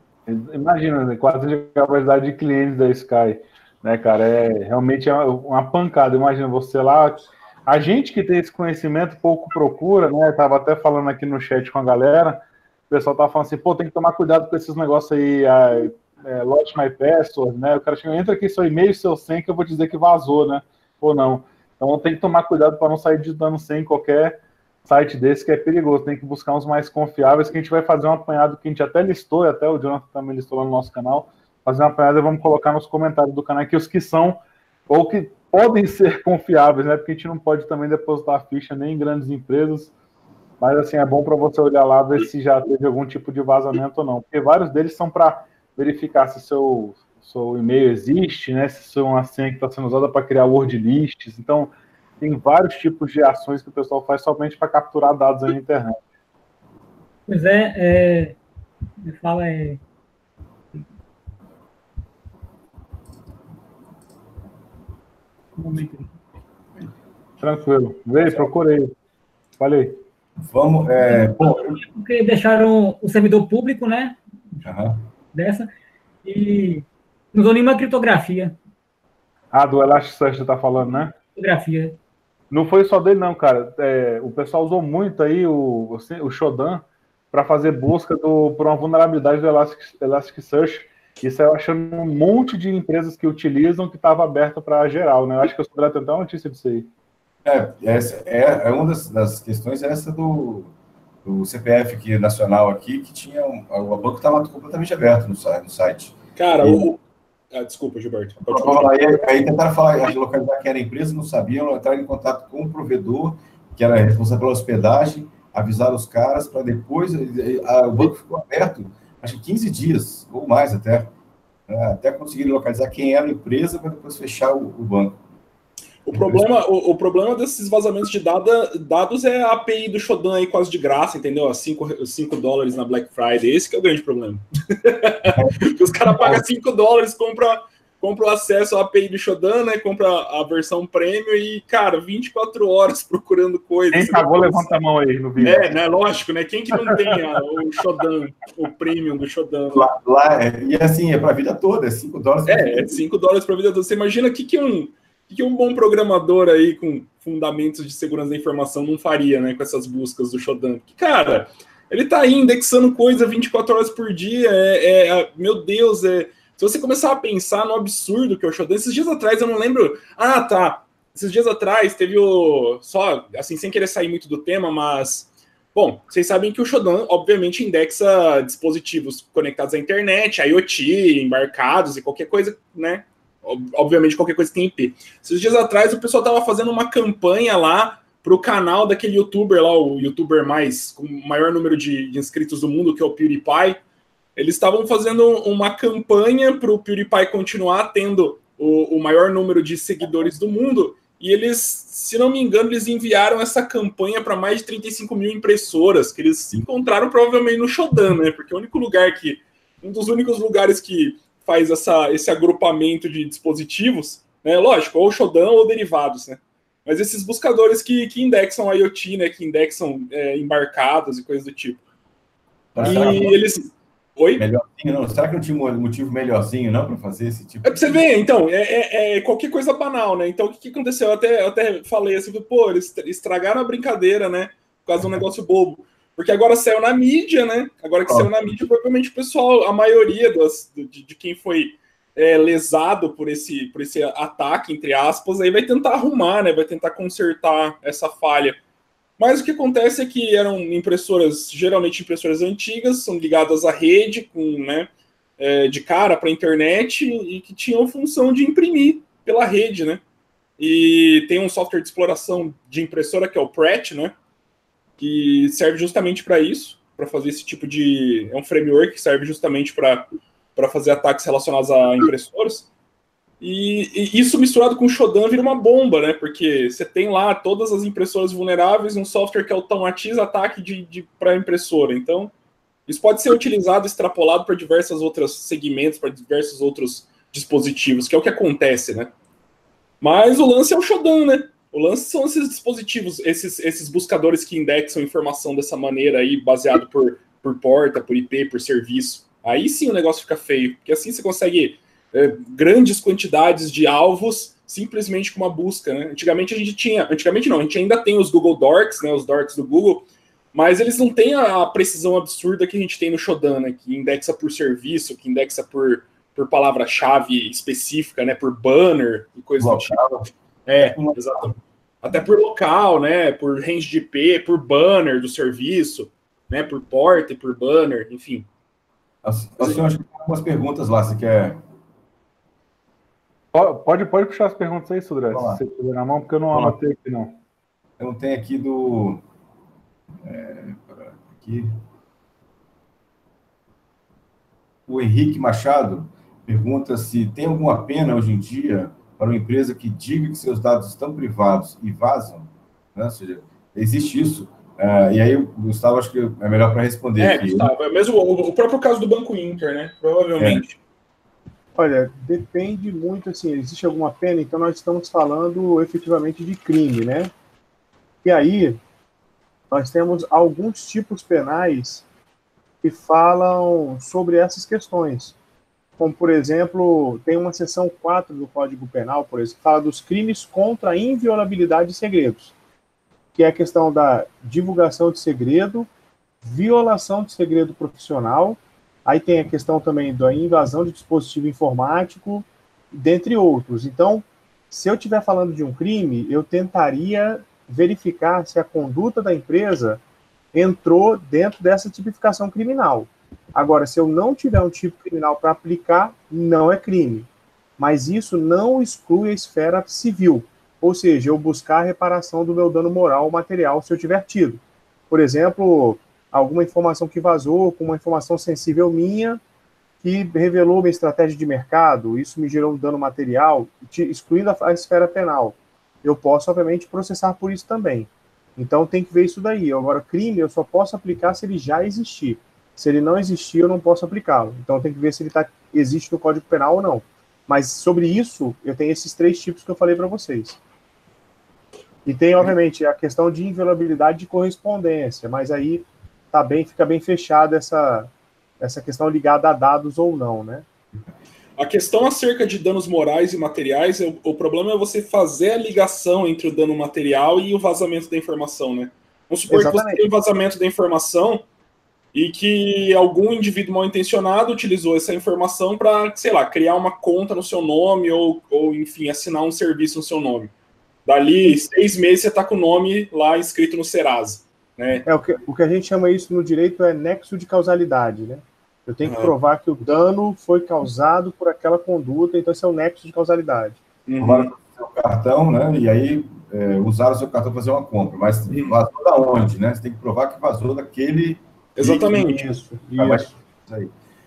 Imagina, né? 400 gigabytes de clientes da Sky, né, cara? É realmente é uma pancada. Imagina você lá, a gente que tem esse conhecimento pouco procura, né? Tava até falando aqui no chat com a galera o pessoal tá falando assim, pô, tem que tomar cuidado com esses negócios aí, a, é, Lost My Password, né? O cara chega, entra aqui seu e-mail, seu senha, que eu vou dizer que vazou, né? Ou não. Então tem que tomar cuidado para não sair digitando sem qualquer site desse que é perigoso. Tem que buscar uns mais confiáveis, que a gente vai fazer um apanhado que a gente até listou, e até o Jonathan também listou lá no nosso canal. Fazer um apanhado e vamos colocar nos comentários do canal aqui os que são, ou que podem ser confiáveis, né? Porque a gente não pode também depositar ficha nem em grandes empresas mas assim, é bom para você olhar lá, ver se já teve algum tipo de vazamento ou não. Porque vários deles são para verificar se seu, seu e-mail existe, né? Se é uma senha que está sendo usada para criar word lists. Então, tem vários tipos de ações que o pessoal faz somente para capturar dados na internet. Pois é, é... me fala é... Um momento. Tranquilo. Vê, procurei. Falei. Vamos. É, bom, porque deixaram o servidor público, né? Uhum. Dessa. E não usou nenhuma criptografia. Ah, do Elasticsearch você tá falando, né? Criptografia. Não foi só dele, não, cara. É, o pessoal usou muito aí o, o Shodan para fazer busca do, por uma vulnerabilidade do Elastic, Elasticsearch. Isso eu achando um monte de empresas que utilizam que estava aberto para geral, né? Eu acho que eu sou até uma notícia disso aí. É, essa é, é uma das, das questões essa do, do CPF aqui, nacional aqui, que tinha o banco estava completamente aberto no, no site. Cara, e, o... ah, desculpa, Gilberto. Aí, aí tentaram falar, localizar quem era a empresa, não sabiam, entraram em contato com o provedor, que era responsável pela hospedagem, avisaram os caras para depois. A, o banco ficou aberto, acho que 15 dias, ou mais até, né, até conseguir localizar quem era a empresa para depois fechar o, o banco. O problema, o, o, problema desses vazamentos de dada, dados é a API do Shodan aí quase de graça, entendeu? A 5 dólares na Black Friday. Esse é o grande problema. Os caras pagam 5 dólares, compram compra o acesso à API do Shodan, né? Compra a versão premium e, cara, 24 horas procurando coisas. Quem pagou, levanta a mão aí no vídeo. É, né? Lógico, né? Quem que não tem a, o Shodan, o premium do Shodan? Lá, lá é, e assim, é para a vida toda, é 5 dólares. É, é 5 dólares para a vida toda. Você imagina o que, que um que um bom programador aí com fundamentos de segurança da informação não faria, né, com essas buscas do Shodan? Que, cara, ele tá aí indexando coisa 24 horas por dia, é, é, é, meu Deus, é. Se você começar a pensar no absurdo que é o Shodan, esses dias atrás eu não lembro. Ah, tá. Esses dias atrás teve o. Só, assim, sem querer sair muito do tema, mas. Bom, vocês sabem que o Shodan, obviamente, indexa dispositivos conectados à internet, IoT, embarcados e qualquer coisa, né, obviamente qualquer coisa tem IP. Esses dias atrás o pessoal estava fazendo uma campanha lá para o canal daquele youtuber lá, o youtuber mais com o maior número de, de inscritos do mundo, que é o PewDiePie. Eles estavam fazendo uma campanha para o PewDiePie continuar tendo o, o maior número de seguidores do mundo. E eles, se não me engano, eles enviaram essa campanha para mais de 35 mil impressoras, que eles encontraram provavelmente no Shodan, né? Porque é o único lugar que. Um dos únicos lugares que faz essa, esse agrupamento de dispositivos, né? Lógico, ou Shodan ou derivados, né? Mas esses buscadores que, que indexam IoT, né? Que indexam é, embarcados e coisas do tipo. E eles. Oi? Melhorzinho, não? Será que não tinha um motivo melhorzinho, não, para fazer esse tipo? É pra você ver, então, é, é, é, qualquer coisa banal, né? Então, o que, que aconteceu? Eu até, eu até falei assim, pô, eles estragaram a brincadeira, né? Por causa de um negócio bobo. Porque agora saiu na mídia, né? Agora que saiu na mídia, provavelmente o pessoal, a maioria das, de, de quem foi é, lesado por esse, por esse ataque, entre aspas, aí vai tentar arrumar, né? Vai tentar consertar essa falha. Mas o que acontece é que eram impressoras, geralmente impressoras antigas, são ligadas à rede, com, né, é, de cara para a internet, e que tinham função de imprimir pela rede, né? E tem um software de exploração de impressora que é o Pratt, né? Que serve justamente para isso, para fazer esse tipo de. É um framework que serve justamente para fazer ataques relacionados a impressoras. E, e, isso misturado com o Shodan vira uma bomba, né? Porque você tem lá todas as impressoras vulneráveis, um software que automatiza ataque de, de para impressora. Então, isso pode ser utilizado, extrapolado para diversos outros segmentos, para diversos outros dispositivos, que é o que acontece, né? Mas o lance é o Shodan, né? O lance são esses dispositivos, esses, esses buscadores que indexam informação dessa maneira aí, baseado por, por porta, por IP, por serviço. Aí sim o negócio fica feio, porque assim você consegue é, grandes quantidades de alvos simplesmente com uma busca, né? Antigamente a gente tinha, antigamente não, a gente ainda tem os Google Dorks, né, os Dorks do Google, mas eles não têm a precisão absurda que a gente tem no Shodan, né, que indexa por serviço, que indexa por por palavra-chave específica, né? Por banner e coisa do tipo. É, exatamente. Até por local, né? Por range de IP, por banner do serviço, né? Por porta e por banner, enfim. Assim, acho que tem algumas perguntas lá, você quer. Pode, pode puxar as perguntas aí, Sudré, se você tiver na mão, porque eu não anotei aqui, não. Eu não tenho aqui do. É, aqui. O Henrique Machado pergunta se tem alguma pena hoje em dia para uma empresa que diga que seus dados estão privados e vazam, né? ou seja, existe isso. Uh, e aí, Gustavo, acho que é melhor para responder. É, aqui. Gustavo, é mesmo o, o, próprio caso do Banco Inter, né? Provavelmente. É. Olha, depende muito, assim, existe alguma pena, então nós estamos falando efetivamente de crime, né? E aí, nós temos alguns tipos penais que falam sobre essas questões como, por exemplo, tem uma seção 4 do Código Penal, por exemplo, que fala dos crimes contra a inviolabilidade de segredos, que é a questão da divulgação de segredo, violação de segredo profissional, aí tem a questão também da invasão de dispositivo informático, dentre outros. Então, se eu estiver falando de um crime, eu tentaria verificar se a conduta da empresa entrou dentro dessa tipificação criminal. Agora, se eu não tiver um tipo criminal para aplicar, não é crime. Mas isso não exclui a esfera civil, ou seja, eu buscar a reparação do meu dano moral ou material se eu tiver tido. Por exemplo, alguma informação que vazou, com uma informação sensível minha, que revelou minha estratégia de mercado, isso me gerou um dano material, excluindo a, esfera penal. Eu posso, obviamente, processar por isso também. Então tem que ver isso daí. Agora, crime eu só posso aplicar se ele já existir. Se ele não existir, eu não posso aplicá-lo. Então tem que ver se ele tá, existe no Código Penal ou não. Mas sobre isso, eu tenho esses três tipos que eu falei para vocês. E tem, obviamente, a questão de inviolabilidade de correspondência, mas aí tá bem, fica bem fechada essa, essa questão ligada a dados ou não, né? A questão acerca de danos morais e materiais, o, o problema é você fazer a ligação entre o dano material e o vazamento da informação, né? Vamos supor Exatamente. que você tem o vazamento da informação e que algum indivíduo mal intencionado utilizou essa informação para, sei lá, criar uma conta no seu nome ou, ou, enfim, assinar um serviço no seu nome. Dali seis meses você está com o nome lá escrito no Serasa. Né? É, o, que, o que a gente chama isso no direito é nexo de causalidade, né? Eu tenho que uhum. provar que o dano foi causado por aquela conduta, então esse é o nexo de causalidade. Uhum. seu cartão, né? E aí é, usaram o seu cartão para fazer uma compra, mas vazou da onde, né? Você tem que provar que vazou daquele Exatamente. Isso, isso.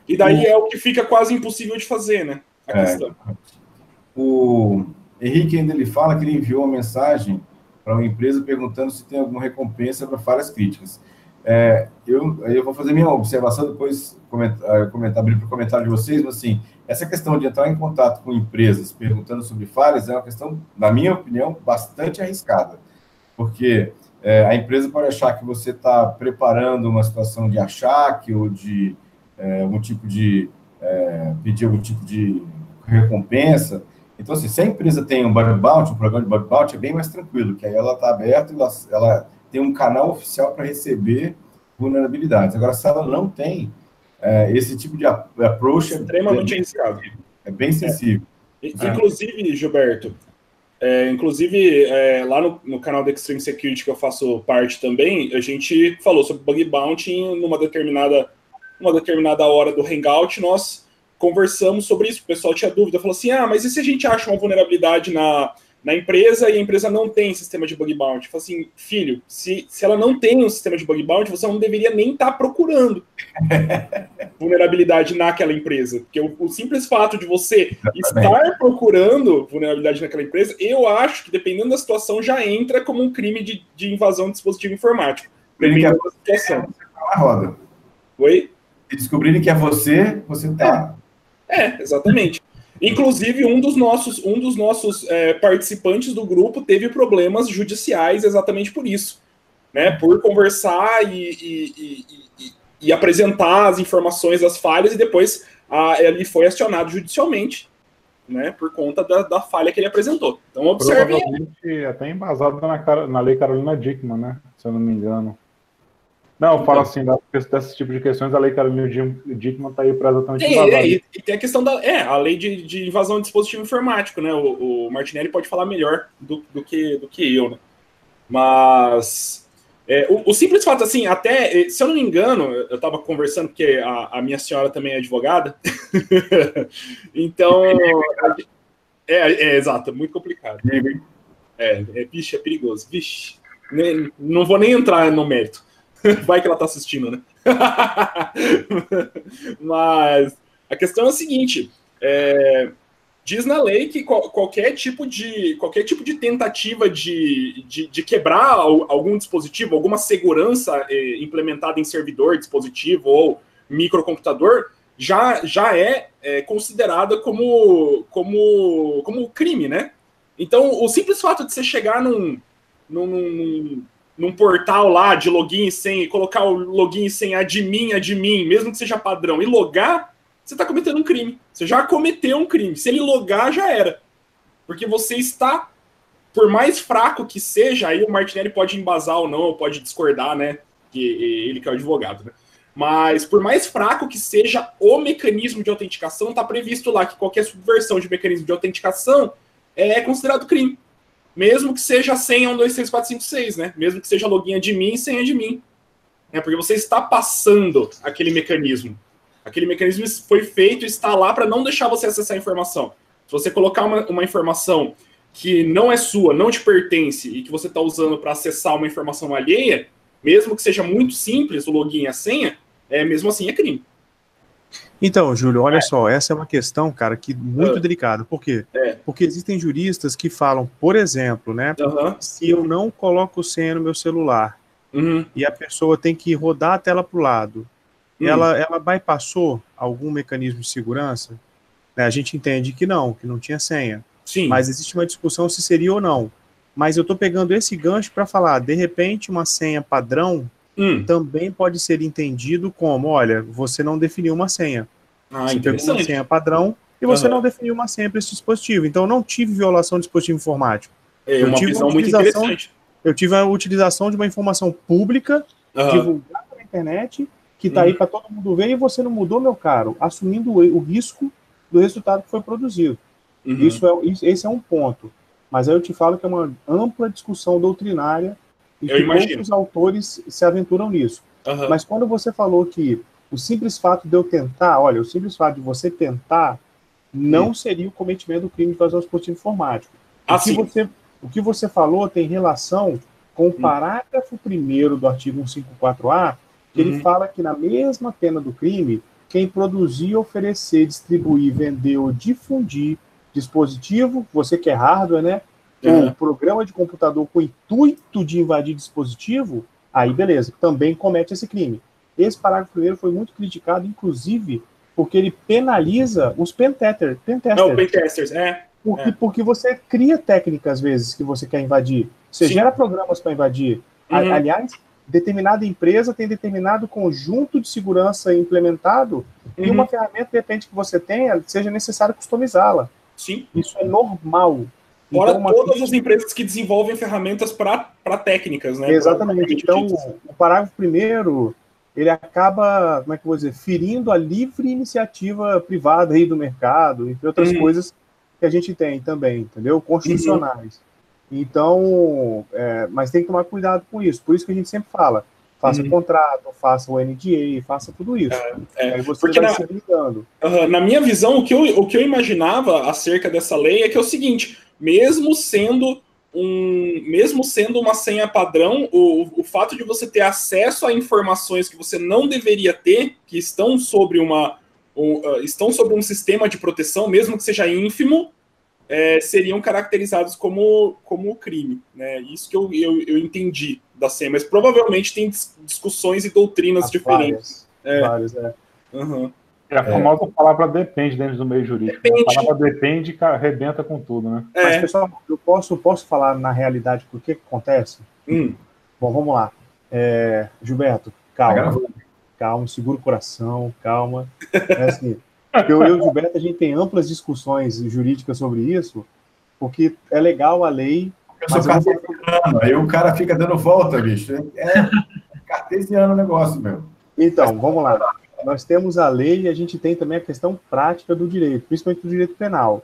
E daí é o que fica quase impossível de fazer, né? A é, questão. O Henrique ainda ele fala que ele enviou uma mensagem para uma empresa perguntando se tem alguma recompensa para falhas críticas. É, eu, eu vou fazer minha observação, depois comentar, comentar abrir para o comentário de vocês, mas assim, essa questão de entrar em contato com empresas perguntando sobre falhas é uma questão, na minha opinião, bastante arriscada, porque é, a empresa pode achar que você está preparando uma situação de achaque ou de é, algum tipo de é, pedir algum tipo de recompensa. Então, assim, se a empresa tem um bug bounty, um programa de bug bounty, é bem mais tranquilo, que aí ela está aberta, ela, ela tem um canal oficial para receber vulnerabilidades. Agora, se ela não tem, é, esse tipo de approach é extremamente arriscado. É bem sensível. É. Inclusive, Gilberto, é, inclusive, é, lá no, no, canal da Extreme Security, que eu faço parte também, a gente falou sobre bug bounty numa determinada, uma determinada hora do Hangout, nós conversamos sobre isso, o pessoal tinha dúvida, falou assim, ah, mas e se a gente acha uma vulnerabilidade na, na empresa e a empresa não tem sistema de bug bounty. Fala assim, filho, se, se ela não tem um sistema de bug bounty, você não deveria nem estar tá procurando vulnerabilidade naquela empresa. Porque o, o simples fato de você Exatamente. estar procurando vulnerabilidade naquela empresa, eu acho que, dependendo da situação, já entra como um crime de, de invasão de dispositivo informático. Dependendo da situação. Tá roda. Oi? E descobrirem que é você, você tá. É, é exatamente. Inclusive, um dos nossos, um dos nossos é, participantes do grupo teve problemas judiciais exatamente por isso. Né? Por conversar e, e, e, e apresentar as informações das falhas, e depois a, ele foi acionado judicialmente né, por conta da, da, falha que ele apresentou. Então, observe. Provavelmente até embasado na, na lei Carolina Dickman, né? Se eu não me engano. Não, fala então, assim, desse tipo de questões, a lei Carolina Dickman está aí para exatamente é, é, e, e, tem a questão da. É, a lei de, de invasão de dispositivo informático, né? O, o, Martinelli pode falar melhor do, do, que, do que eu, né? Mas. É, o, o, simples fato, assim, até, se eu não me engano, eu estava conversando, porque a, a, minha senhora também é advogada, então. É, é, exato, muito complicado. É, é, vixe, é perigoso. Vixe, não vou nem entrar no mérito. Vai que ela tá assistindo, né? Mas a questão é a seguinte: é, diz na lei que qualquer tipo de qualquer tipo de tentativa de, de, de quebrar algum dispositivo, alguma segurança é, implementada em servidor, dispositivo ou microcomputador, já, já é, é considerada como, como, como crime, né? Então, o simples fato de você chegar num, num, num num portal lá de login e senha, colocar o login e senha admin, admin, mesmo que seja padrão, e logar, você está cometendo um crime. Você já cometeu um crime. Se ele logar, já era. Porque você está, por mais fraco que seja, aí o Martinelli pode embasar ou não, ou pode discordar, né? Que ele que é o advogado, né? Mas por mais fraco que seja o mecanismo de autenticação, está previsto lá que qualquer subversão de mecanismo de autenticação é considerado crime. Mesmo que seja senha 1, 2, 3, 4, 5, 6, né? Mesmo que seja login mim e senha de mim. É porque você está passando aquele mecanismo. Aquele mecanismo foi feito está lá para não deixar você acessar a informação. Se você colocar uma, uma informação que não é sua, não te pertence e que você está usando para acessar uma informação alheia, mesmo que seja muito simples o login e a senha, é mesmo assim é crime. Então, Júlio, olha é. só, essa é uma questão, cara, que muito é. delicada. Por quê? É. Porque existem juristas que falam, por exemplo, né, uhum. se eu não coloco senha no meu celular uhum. e a pessoa tem que rodar a tela para o lado, uhum. ela, ela bypassou algum mecanismo de segurança? Né, a gente entende que não, que não tinha senha. Sim. Mas existe uma discussão se seria ou não. Mas eu estou pegando esse gancho para falar, de repente, uma senha padrão hum. também pode ser entendido como, olha, você não definiu uma senha. Ah, você pegou uma senha padrão e você uhum. não definiu uma senha para esse dispositivo. Então, não tive violação de dispositivo informático. É eu uma tive muito interessante. Eu tive a utilização de uma informação pública, uhum. divulgada na internet, que está uhum. aí para todo mundo ver, e você não mudou, meu caro, assumindo o risco do resultado que foi produzido. Uhum. Isso é, esse é um ponto. Mas aí eu te falo que é uma ampla discussão doutrinária e eu que imagino. poucos autores se aventuram nisso. Uhum. Mas quando você falou que o simples fato de eu tentar, olha, o simples fato de você tentar não seria o cometimento do crime de invasão dispositivo informático. Ah, o, que você, o que você falou tem relação com o parágrafo 1 do artigo 154A, que ele fala que na mesma pena do crime, quem produzir, oferecer, distribuir, vender ou difundir dispositivo, você que é hardware, né? Uhum. Ou programa de computador com intuito de invadir dispositivo, aí beleza, também comete esse crime. Esse parágrafo primeiro foi muito criticado, inclusive, porque ele penaliza os pentester, pentesters. Não, pentesters, é. Porque, é. porque você cria técnicas, às vezes, que você quer invadir. Você Sim. gera programas para invadir. Uhum. Aliás, determinada empresa tem determinado conjunto de segurança implementado Uhum. e uma ferramenta, de repente, que você tenha, seja necessário customizá-la. Sim. Isso é normal. Fora Então, todas crítica- as empresas que desenvolvem ferramentas para técnicas, né? Exatamente. Então, o parágrafo primeiro ele acaba, como é que eu vou dizer, ferindo a livre iniciativa privada aí do mercado, entre outras uhum. coisas que a gente tem também, entendeu? Constitucionais. Uhum. Então, é, mas tem que tomar cuidado com isso. Por isso que a gente sempre fala, faça uhum. contrato, faça o NDA, faça tudo isso. É, é. Aí você Porque vai na, se ligando. Uh, na minha visão, o que, eu, o que eu imaginava acerca dessa lei é que é o seguinte, mesmo sendo um, mesmo sendo uma senha padrão, o, o fato de você ter acesso a informações que você não deveria ter, que estão sobre uma um, uh, estão sobre um sistema de proteção, mesmo que seja ínfimo, é, seriam caracterizados como, como crime. Né? Isso que eu, eu, eu entendi da senha, mas provavelmente tem discussões e doutrinas As diferentes. Várias, é. Várias, é. Uhum. É a famosa é. palavra depende dentro do meio jurídico. Depende. A palavra depende arrebenta com tudo, né? É. Mas, pessoal, eu posso, posso falar na realidade o que, que acontece? Hum. Bom, vamos lá. É, Gilberto, calma. Tá calma, segura o coração, calma. É assim, eu e o Gilberto, a gente tem amplas discussões jurídicas sobre isso, porque é legal a lei. Eu sou cartesiano, aí o cara fica dando volta, bicho. É cartesiano o negócio, meu. Então, vamos lá nós temos a lei e a gente tem também a questão prática do direito, principalmente do direito penal.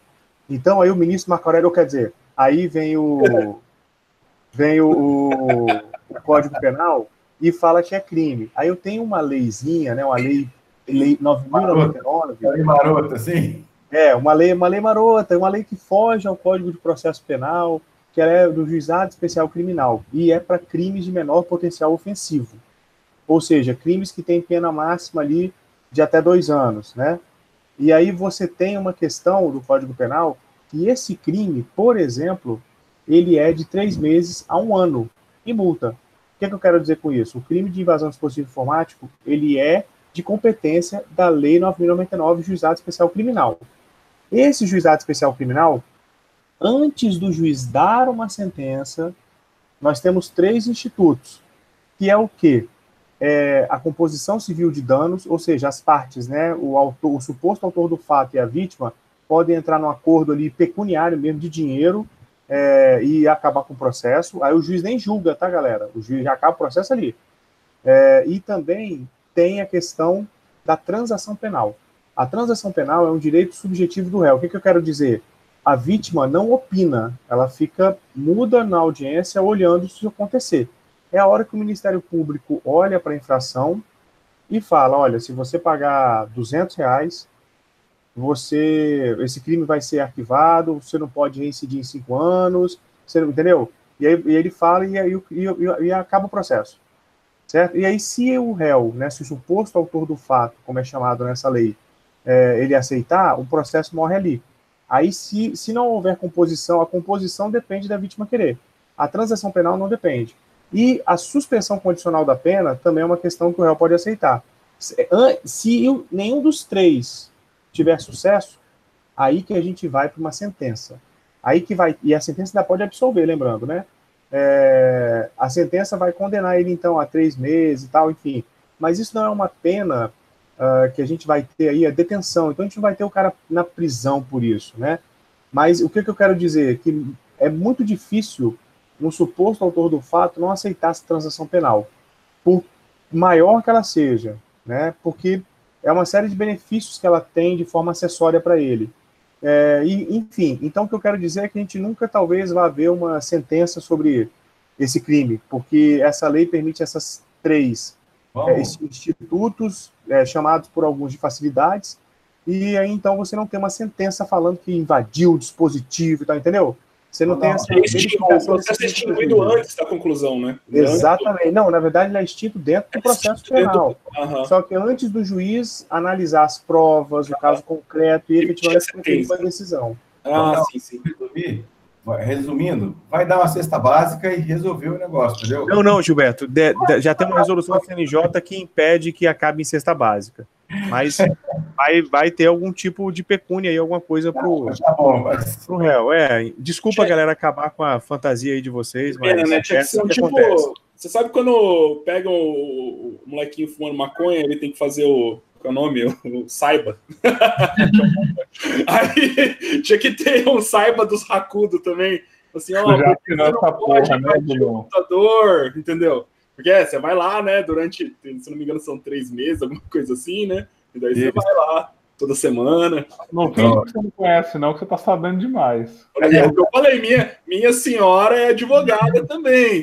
Então, aí o ministro Marco Aurélio, quer dizer, aí vem o, vem o, o, o, Código Penal e fala que é crime. Aí eu tenho uma leizinha, né, uma lei, lei 9.099. Lei marota, sim? É, uma lei, uma lei marota, uma lei que foge ao Código de Processo Penal, que é do Juizado Especial Criminal, e é para crimes de menor potencial ofensivo ou seja, crimes que têm pena máxima ali de até dois anos, né? E aí você tem uma questão do Código Penal que esse crime, por exemplo, ele é de três meses a um ano e multa. O que, é que eu quero dizer com isso? O crime de invasão de dispositivo informático, ele é de competência da Lei 9.099, Juizado Especial Criminal. Esse Juizado Especial Criminal, antes do juiz dar uma sentença, nós temos três institutos, que é o quê? É, a composição civil de danos, ou seja, as partes, né, o, autor, o suposto autor do fato e a vítima podem entrar num acordo ali pecuniário mesmo de dinheiro é, e acabar com o processo. Aí o juiz nem julga, tá, galera? O juiz já acaba o processo ali. É, e também tem a questão da transação penal. A transação penal é um direito subjetivo do réu. O que, que eu quero dizer? A vítima não opina, ela fica muda na audiência olhando isso acontecer é a hora que o Ministério Público olha para a infração e fala, olha, se você pagar 200 reais, você, esse crime vai ser arquivado, você não pode reincidir em cinco anos, você não, entendeu? E aí e ele fala e, aí, e, e, e, acaba o processo, certo? E aí se o réu, né, se o suposto autor do fato, como é chamado nessa lei, é, ele aceitar, o processo morre ali. Aí se, se não houver composição, a composição depende da vítima querer. A transação penal não depende. E a suspensão condicional da pena também é uma questão que o réu pode aceitar. Se nenhum dos três tiver sucesso, aí que a gente vai para uma sentença. Aí que vai. E a sentença ainda pode absolver, lembrando, né? É, a sentença vai condenar ele, então, a três meses e tal, enfim. Mas isso não é uma pena uh, que a gente vai ter aí, a detenção. Então a gente não vai ter o cara na prisão por isso, né? Mas o que, que eu quero dizer? Que é muito difícil um suposto autor do fato não aceitasse transação penal, por maior que ela seja, né? Porque é uma série de benefícios que ela tem de forma acessória para ele. É, e, enfim, então o que eu quero dizer é que a gente nunca talvez vá ver uma sentença sobre esse crime, porque essa lei permite essas três é, institutos é, chamados por alguns de facilidades, e aí então você não tem uma sentença falando que invadiu o dispositivo e tal, entendeu? Você não, não tem essa verificação. O processo é extinguido antes da conclusão, né? Exatamente. Não, na verdade, ele é extinto dentro do é processo penal. Uhum. Só que antes do juiz analisar as provas, o caso concreto e efetivamente conferir uma decisão. Ah, então, sim, sim. Resumindo, vai dar uma cesta básica e resolver o negócio, entendeu? Não, não, Gilberto. De, de, já tem uma resolução da CNJ que impede que acabe em cesta básica. Mas vai, vai ter algum tipo de pecúnia aí, alguma coisa pro, tá bom, mas... pro réu. É, desculpa, Tinha... galera, acabar com a fantasia aí de vocês, mas é, né? Tinha que ser um tipo. Acontece. Você sabe quando pega o, o, molequinho fumando maconha, ele tem que fazer o. Qual é o nome? O, o saiba. aí tinha que ter um saiba dos racudo também. Assim, ó, já pode porra, né, computador, entendeu? Porque é, você vai lá, né, durante, se não me engano, são três meses, alguma coisa assim, né? E daí você vai lá toda semana. Não tem que você não conhece, não, que você tá sabendo demais. É, o que eu falei, minha, minha senhora é advogada também.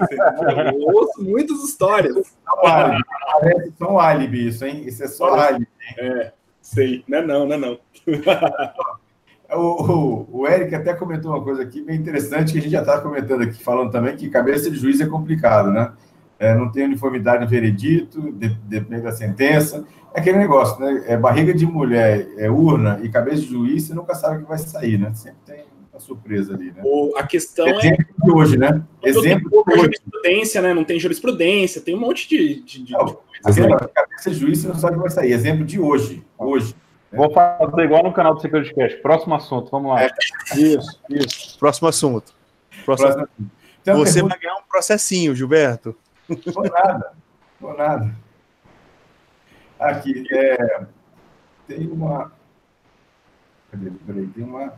Eu ouço muitas histórias. Parece só um álibi isso, hein? Isso é só álibi. É, sei. Não é não, não é não. O, o, o, Eric até comentou uma coisa aqui bem interessante que a gente já está comentando aqui, falando também que cabeça de juiz é complicado, né? É, não tem uniformidade no veredito, de, depende da sentença. É aquele negócio, né? É barriga de mulher, é urna e cabeça de juiz, você nunca sabe o que vai sair, né? Sempre tem uma surpresa ali, né? O, a questão Exemplo é. de hoje, né? Exemplo de hoje. jurisprudência, né? Não tem jurisprudência, tem um monte de. de, de, não, de cabeça de juiz, você não sabe o que vai sair. Exemplo de hoje. Hoje. Vou fazer igual no canal do Security Cash. Próximo assunto, vamos lá. É. Isso, isso. Próximo assunto. Próximo... Próximo. Então, Você pergunta... vai ganhar um processinho, Gilberto. Por nada, por nada. Aqui, é, tem uma. Cadê? Peraí, tem uma.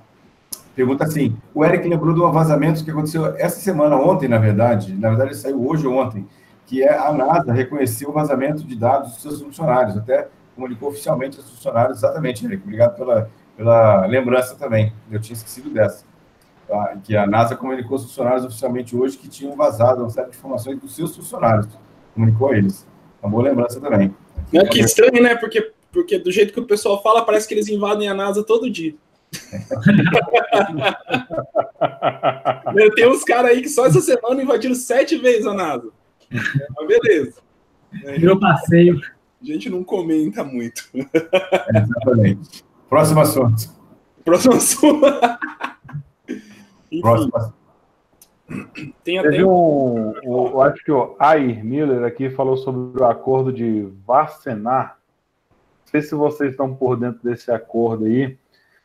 Pergunta assim: o Eric lembrou de um vazamento que aconteceu essa semana, ontem, na verdade. Na verdade, saiu hoje ou ontem, que é a NASA reconheceu o vazamento de dados dos seus funcionários. Até comunicou oficialmente aos funcionários, exatamente, Eric. Obrigado pela, pela lembrança também. Eu tinha esquecido dessa. Tá? Que a NASA comunicou aos funcionários oficialmente hoje que tinham vazado uma série de informações dos seus funcionários. Comunicou a eles. Uma boa lembrança também. É que estranho, né? Porque, porque do jeito que o pessoal fala, parece que eles invadem a NASA todo dia. Tem uns caras aí que só essa semana invadiram sete vezes a NASA. Mas beleza. Virou passeio. A gente não comenta muito. É, exatamente. Próximo assunto. Próximo assunto. Próximo assunto. Tem até... Teve um, um, eu acho que o Air Miller aqui falou sobre o acordo de vacinar. Não sei se vocês estão por dentro desse acordo aí.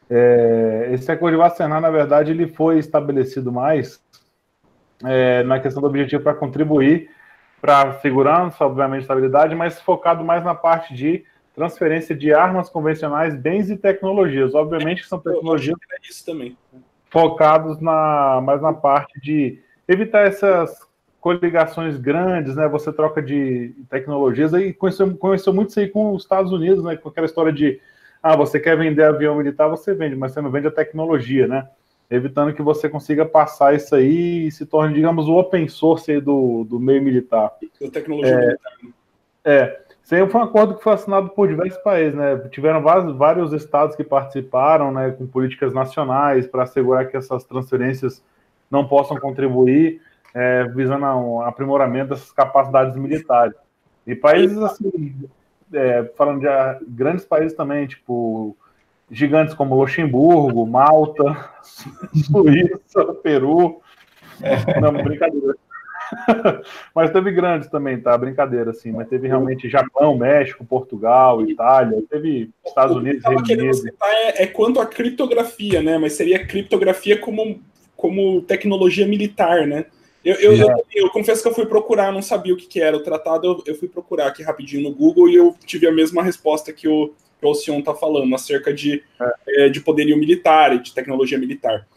É, esse acordo de vacinar, na verdade, ele foi estabelecido mais é, na questão do objetivo para contribuir para segurança, obviamente, estabilidade, mas focado mais na parte de transferência de armas convencionais, bens e tecnologias. Obviamente que são tecnologias é isso também. Focados na, mais na parte de evitar essas coligações grandes, né? Você troca de tecnologias aí conheceu, conheceu muito isso aí com os Estados Unidos, né? Com aquela história de ah, você quer vender avião militar, você vende, mas você não vende a tecnologia, né? evitando que você consiga passar isso aí e se torne, digamos, o open source do, do meio militar. Da tecnologia é, militar. É. Isso aí foi um acordo que foi assinado por diversos países, né? Tiveram vários, vários estados que participaram, né, com políticas nacionais para assegurar que essas transferências não possam contribuir, é, visando o aprimoramento dessas capacidades militares. E países assim, é, falando de grandes países também, tipo gigantes como Luxemburgo, Malta, Suíça, Peru. É. Não, brincadeira. mas teve grandes também, tá? Brincadeira, assim. Mas teve realmente Japão, México, Portugal, Itália, teve Estados Unidos, Reino Unido. É, é quanto à criptografia, né? Mas seria criptografia como, como tecnologia militar, né? Eu, eu, eu, eu, confesso que eu fui procurar, não sabia o que, que era o tratado, eu, eu, fui procurar aqui rapidinho no Google e eu tive a mesma resposta que o, que o Alcion está falando, acerca de, é. É, de poderio militar e de tecnologia militar.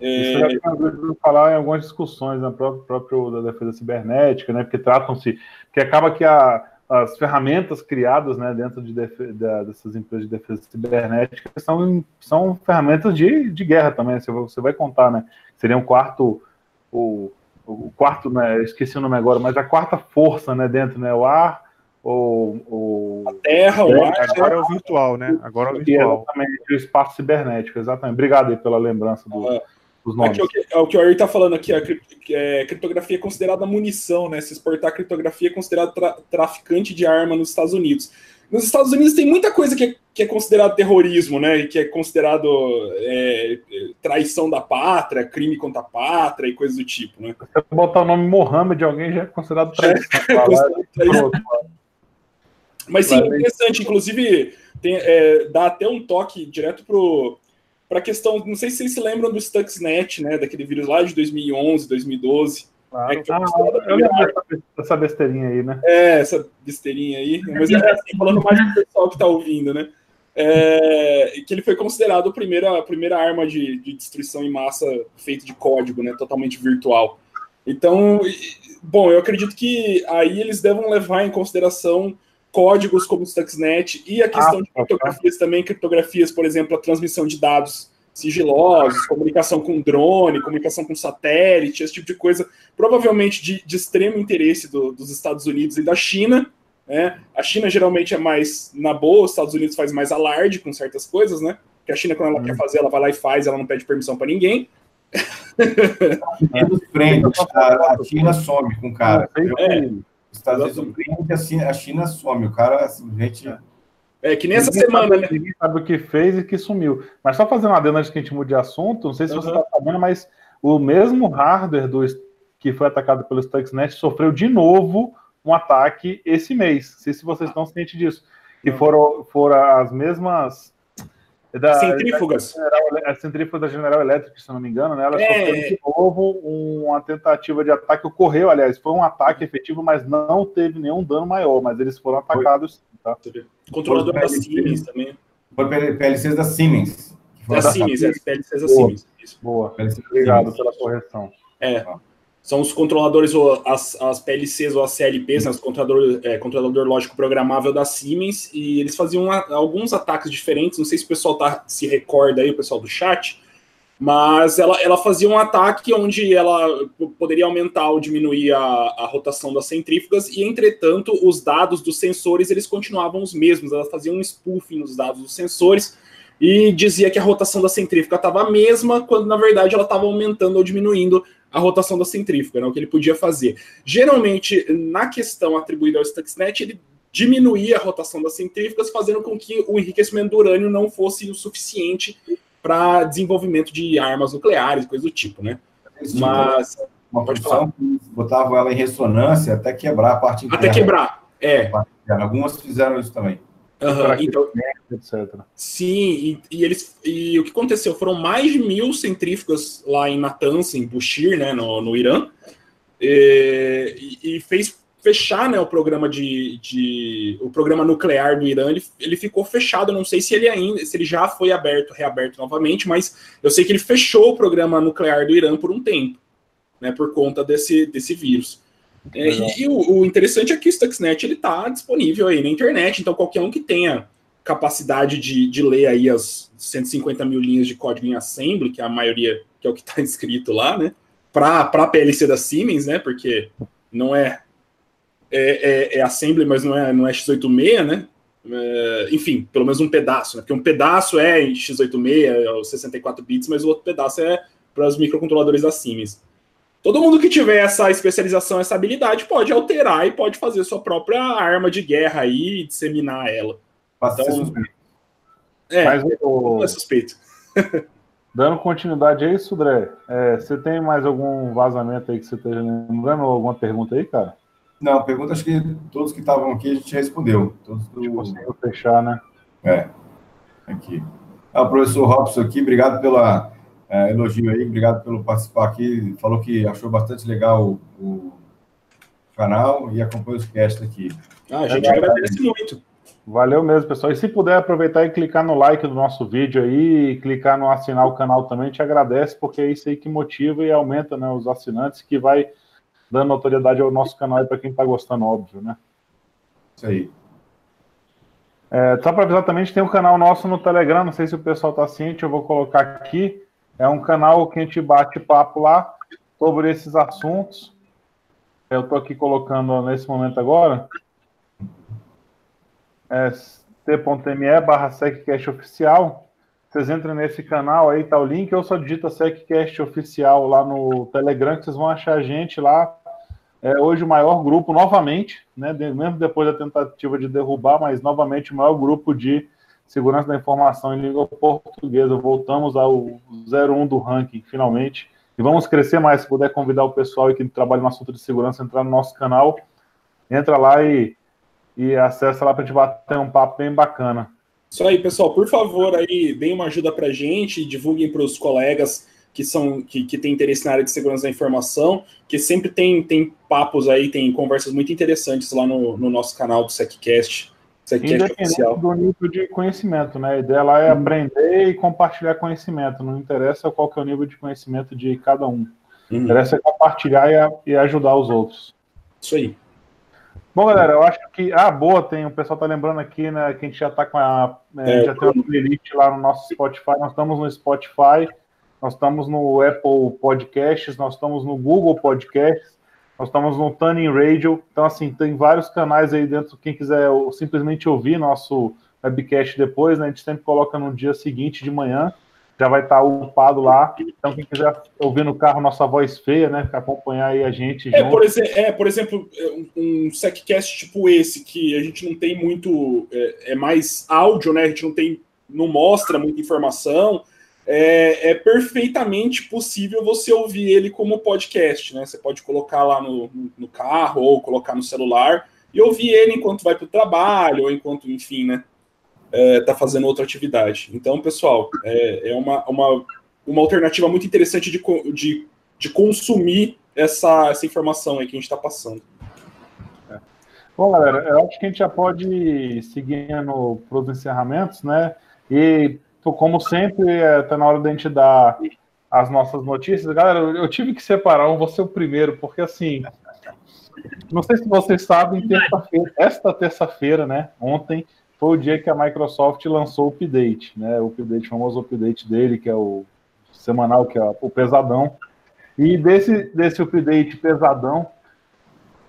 É... Isso já foi falar em algumas discussões na própria, própria da defesa cibernética, né? Porque tratam-se, que acaba que a, as ferramentas criadas, né, dentro de da, dessas empresas de defesa cibernética são, são ferramentas de, de guerra também. Você, você vai contar, né? Seria um quarto o, o quarto, né? Esqueci o nome agora, mas a quarta força, né? Dentro, né? O ar, ou, ou... A Terra, o ar. Agora é o virtual, né? Agora é o virtual. Exatamente, o espaço cibernético, exatamente. Obrigado aí pela lembrança do, ah, dos nomes. Aqui, o, que, o que o Ari está falando aqui, a é, criptografia é considerada munição, né? Se exportar criptografia é considerado tra traficante de arma nos Estados Unidos. Nos Estados Unidos tem muita coisa que é, que é considerado terrorismo, né? E que é considerado é, traição da pátria, crime contra a pátria e coisas do tipo, né? Se botar o nome Mohammed de alguém já é considerado traição. É, é considerado traição. Mas sim, interessante. Inclusive, tem, é, dá até um toque direto para a questão. Não sei se vocês se lembram do Stuxnet, né? Daquele vírus lá de 2011, 2012. Claro. É, ah, eu lembro dessa besteirinha aí, né? É, essa besteirinha aí. Mas é assim, falando mais do pessoal que está ouvindo, né? É, que ele foi considerado a primeira, a primeira arma de, de destruição em massa feita de código, né? Totalmente virtual. Então, bom, eu acredito que aí eles devem levar em consideração códigos como o Stuxnet e a questão ah, de tá. criptografias tá. também, criptografias, por exemplo, a transmissão de dados sigilosos, comunicação com drone, comunicação com satélite, esse tipo de coisa, provavelmente de, de extremo interesse do, dos Estados Unidos e da China. Né? A China geralmente é mais na boa, os Estados Unidos faz mais alarde com certas coisas, né? Porque a China, quando ela hum. quer fazer, ela vai lá e faz, ela não pede permissão para ninguém. prende, a, a China some com o cara. É. Os Estados Unidos prende, a China some. O cara simplesmente. É que nem essa semana, né? Ninguém sabe o que fez e que sumiu. Mas só fazendo uma adendo antes que a gente mude de assunto, não sei se uhum. você está sabendo, mas o mesmo hardware do, que foi atacado pelo Stuxnet sofreu de novo um ataque esse mês. Não sei se vocês estão cientes disso. E foram, foram as mesmas da, centrífugas. Da, a centrífuga da General Electric, se não me engano, né? Ela é. sofreu de novo uma tentativa de ataque. Ocorreu, aliás, foi um ataque efetivo, mas não teve nenhum dano maior. Mas eles foram atacados. Tá? Controlador da Siemens também. Foi PLCs da Siemens. Da Siemens, é, PLCs da Siemens. Boa. Obrigado pela correção. É. Ah são os controladores, as, as PLCs ou as CLPs, né, os controlador, é, controlador lógico programável da Siemens, e eles faziam a, alguns ataques diferentes, não sei se o pessoal tá, se recorda aí, o pessoal do chat, mas ela, ela fazia um ataque onde ela poderia aumentar ou diminuir a, a rotação das centrífugas, e entretanto os dados dos sensores eles continuavam os mesmos, ela fazia um spoofing nos dados dos sensores, e dizia que a rotação da centrífuga estava a mesma, quando na verdade ela estava aumentando ou diminuindo a rotação da centrífuga, né, o que ele podia fazer. Geralmente, na questão atribuída ao Stuxnet, ele diminuía a rotação das centrífugas, fazendo com que o enriquecimento do urânio não fosse o suficiente para desenvolvimento de armas nucleares, coisa do tipo, né? Mas uma pode falar. botava ela em ressonância até quebrar a parte interna. Até quebrar, é. Algumas fizeram isso também. Uhum, então, etc. Sim, e, e, eles e o que aconteceu foram mais de mil centrífugas lá em Natanz, em Bushir, né, no, no Irã, e, e, fez fechar, né, o programa de, de, o programa nuclear do Irã, ele, ele ficou fechado. Não sei se ele ainda, se ele já foi aberto, reaberto novamente, mas eu sei que ele fechou o programa nuclear do Irã por um tempo, né, por conta desse desse vírus. É, e, e o, o, interessante é que o Stuxnet ele está disponível aí na internet, então qualquer um que tenha capacidade de, de ler aí as 150 mil linhas de código em assembly, que é a maioria, que é o que está escrito lá, né? Para a PLC da Siemens, né? Porque não é, é, é, é assembly, mas não é, não é x86, né? É, enfim, pelo menos um pedaço, né? Porque um pedaço é em x86, é 64 bits, mas o outro pedaço é para os microcontroladores da Siemens. Todo mundo que tiver essa especialização, essa habilidade, pode alterar e pode fazer sua própria arma de guerra aí e disseminar ela. Passa então, suspeito. É, Mas o... é suspeito. Dando continuidade a isso, André, é, você tem mais algum vazamento aí que você esteja lembrando ou alguma pergunta aí, cara? Não, pergunta acho que todos que estavam aqui a gente respondeu. Todos do... Conseguiu fechar, né? É. Aqui. Ah, o professor Robson aqui, obrigado pela é, elogio aí, obrigado pelo participar aqui. Falou que achou bastante legal o, o canal e acompanha os cast aqui. Ah, a gente é, agradece muito. Valeu mesmo, pessoal. E se puder aproveitar e clicar no like do nosso vídeo aí, e clicar no assinar o canal também, te agradece, porque é isso aí que motiva e aumenta né, os assinantes, que vai dando autoridade ao nosso canal para quem está gostando, óbvio, né? Isso aí. É, só para avisar também, a gente tem um canal nosso no Telegram, não sei se o pessoal está ciente, eu vou colocar aqui. É um canal que a gente bate papo lá sobre esses assuntos. Eu estou aqui colocando nesse momento agora. É t.me barra SecCast oficial. Vocês entram nesse canal aí, tá o link, ou só digita SecCast oficial lá no Telegram, que vocês vão achar a gente lá. É hoje o maior grupo, novamente, né, mesmo depois da tentativa de derrubar, mas novamente o maior grupo de segurança da informação em língua portuguesa. Voltamos ao 01 do ranking, finalmente. E vamos crescer mais. Se puder convidar o pessoal que trabalha no assunto de segurança, entrar no nosso canal, entra lá e, e acessa lá para a gente bater um papo bem bacana. Isso aí, pessoal. Por favor, aí, deem uma ajuda para a gente, divulguem para os colegas que são que, que têm interesse na área de segurança da informação, que sempre tem, tem papos aí, tem conversas muito interessantes lá no, no nosso canal do SecCast. Independente do nível de conhecimento, né? A ideia lá é aprender e compartilhar conhecimento. Não interessa qual que é o nível de conhecimento de cada um. Uhum. Interessa é compartilhar e, e ajudar os outros. Isso aí. Bom, galera, eu acho que. Ah, boa, tem. O pessoal tá lembrando aqui, né? Que a gente já tá com a. É, é, já tem uma playlist lá no nosso Spotify. Nós estamos no Spotify, nós estamos no Apple Podcasts, nós estamos no Google Podcasts, nós estamos no Tuning Radio. Então, assim, tem vários canais aí dentro. Quem quiser simplesmente ouvir nosso webcast depois, né? A gente sempre coloca no dia seguinte de manhã já vai estar upado lá. Então, quem quiser ouvir no carro nossa voz feia, né? Acompanhar aí a gente. É, por, exe é por, exemplo, um, um SecCast tipo esse, que a gente não tem muito. É, é, mais áudio, né? A gente não tem. não mostra muita informação. É, é, perfeitamente possível você ouvir ele como podcast, né? Você pode colocar lá no, no carro ou colocar no celular e ouvir ele enquanto vai para o trabalho ou enquanto, enfim, né? é, tá fazendo outra atividade. Então, pessoal, é, é uma, uma, uma alternativa muito interessante de, de, de consumir essa, essa informação aí que a gente está passando. Bom, galera, eu acho que a gente já pode ir seguindo para os encerramentos, né? E, como sempre, está é, na hora da gente dar as nossas notícias. Galera, eu tive que separar, eu vou ser o primeiro, porque assim. Não sei se vocês sabem, terça-feira, esta terça-feira, né? Ontem, foi o dia que a Microsoft lançou o update, né? O update, o famoso update dele, que é o semanal, que é o pesadão. E desse, desse update pesadão,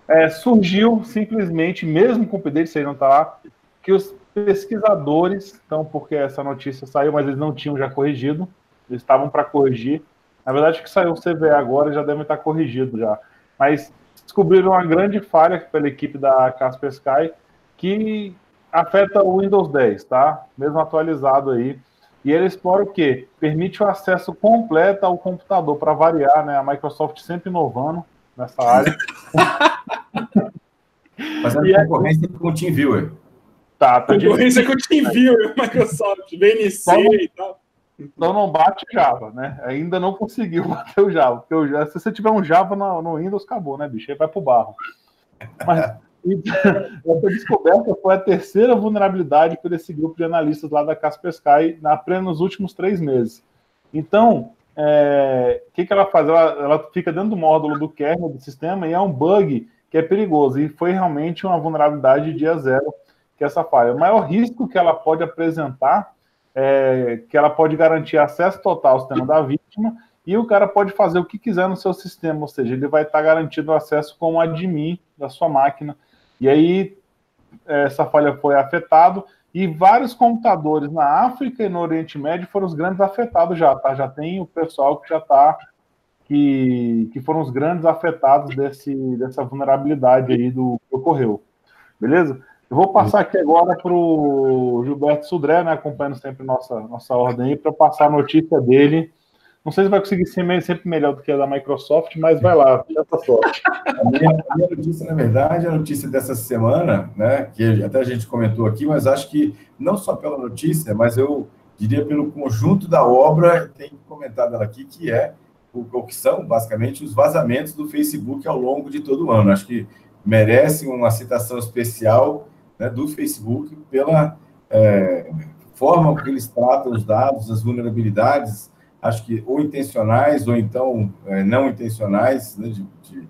é, surgiu simplesmente, mesmo com o update, você não está lá, que os pesquisadores, então, porque essa notícia saiu, mas eles não tinham já corrigido, eles estavam para corrigir. Na verdade, que saiu o CVE agora já deve estar corrigido já. Mas descobriram uma grande falha pela equipe da Kaspersky, que afeta o Windows 10, tá? Mesmo atualizado aí. E ele explora o quê? Permite o acesso completo ao computador, para variar, né? A Microsoft sempre inovando nessa área. Fazendo e concorrência é... com o TeamViewer. Tá, tá concorrência com o TeamViewer, Microsoft, VNC não, e tal. Então não bate Java, né? Ainda não conseguiu bater o Java. Porque o se você tiver um Java no, no Windows, acabou, né, bicho? Aí vai pro barro. Mas essa descoberta foi a terceira vulnerabilidade por esse grupo de analistas lá da Kaspersky na apenas nos últimos três meses. Então, o é, que, que ela faz? Ela, ela fica dentro do módulo do kernel do sistema e é um bug que é perigoso. E foi realmente uma vulnerabilidade de dia zero que é essa falha. O maior risco que ela pode apresentar é que ela pode garantir acesso total ao sistema da vítima e o cara pode fazer o que quiser no seu sistema, ou seja, ele vai estar garantido acesso como admin da sua máquina e aí essa falha foi afetado e vários computadores na África e no Oriente Médio foram os grandes afetados já, tá? Já tem o pessoal que já está que, que foram os grandes afetados desse, dessa vulnerabilidade aí do que ocorreu. Beleza? Eu vou passar aqui agora para o Gilberto Sudré, né, acompanhando sempre nossa, nossa ordem para passar a notícia dele não sei se vai conseguir ser sempre melhor do que a da Microsoft, mas vai lá, tenta sorte. A minha, a minha notícia, na verdade, é a notícia dessa semana, né, que até a gente comentou aqui, mas acho que não só pela notícia, mas eu diria pelo conjunto da obra, tem comentado ela aqui, que é o, o que são, basicamente, os vazamentos do Facebook ao longo de todo o ano. Acho que merece uma citação especial né, do Facebook pela é, forma como eles tratam os dados, as vulnerabilidades, acho que ou intencionais ou então é, não intencionais, né, de, de,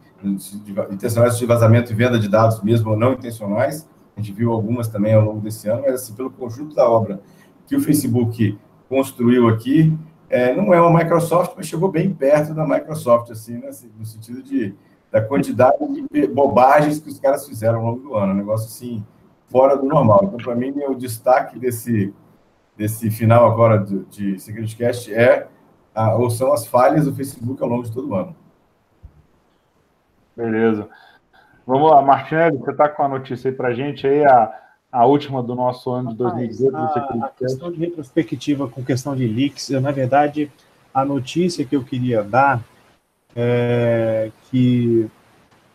de, intencionais de vazamento e venda de dados mesmo ou não intencionais. A gente viu algumas também ao longo desse ano, mas assim, pelo conjunto da obra que o Facebook construiu aqui, é, não é uma Microsoft, mas chegou bem perto da Microsoft, assim, né, assim, no sentido de da quantidade de bobagens que os caras fizeram ao longo do ano, um negócio assim fora do normal. Então, para mim, o destaque desse desse final agora de, de Security Cast é ah, ou são as falhas do Facebook ao longo de todo o ano. Beleza. Vamos lá, Martinelli, você está com a notícia aí para a gente aí, a, a última do nosso ano de 2018. A, a questão de retrospectiva com questão de leaks, eu, na verdade, a notícia que eu queria dar é que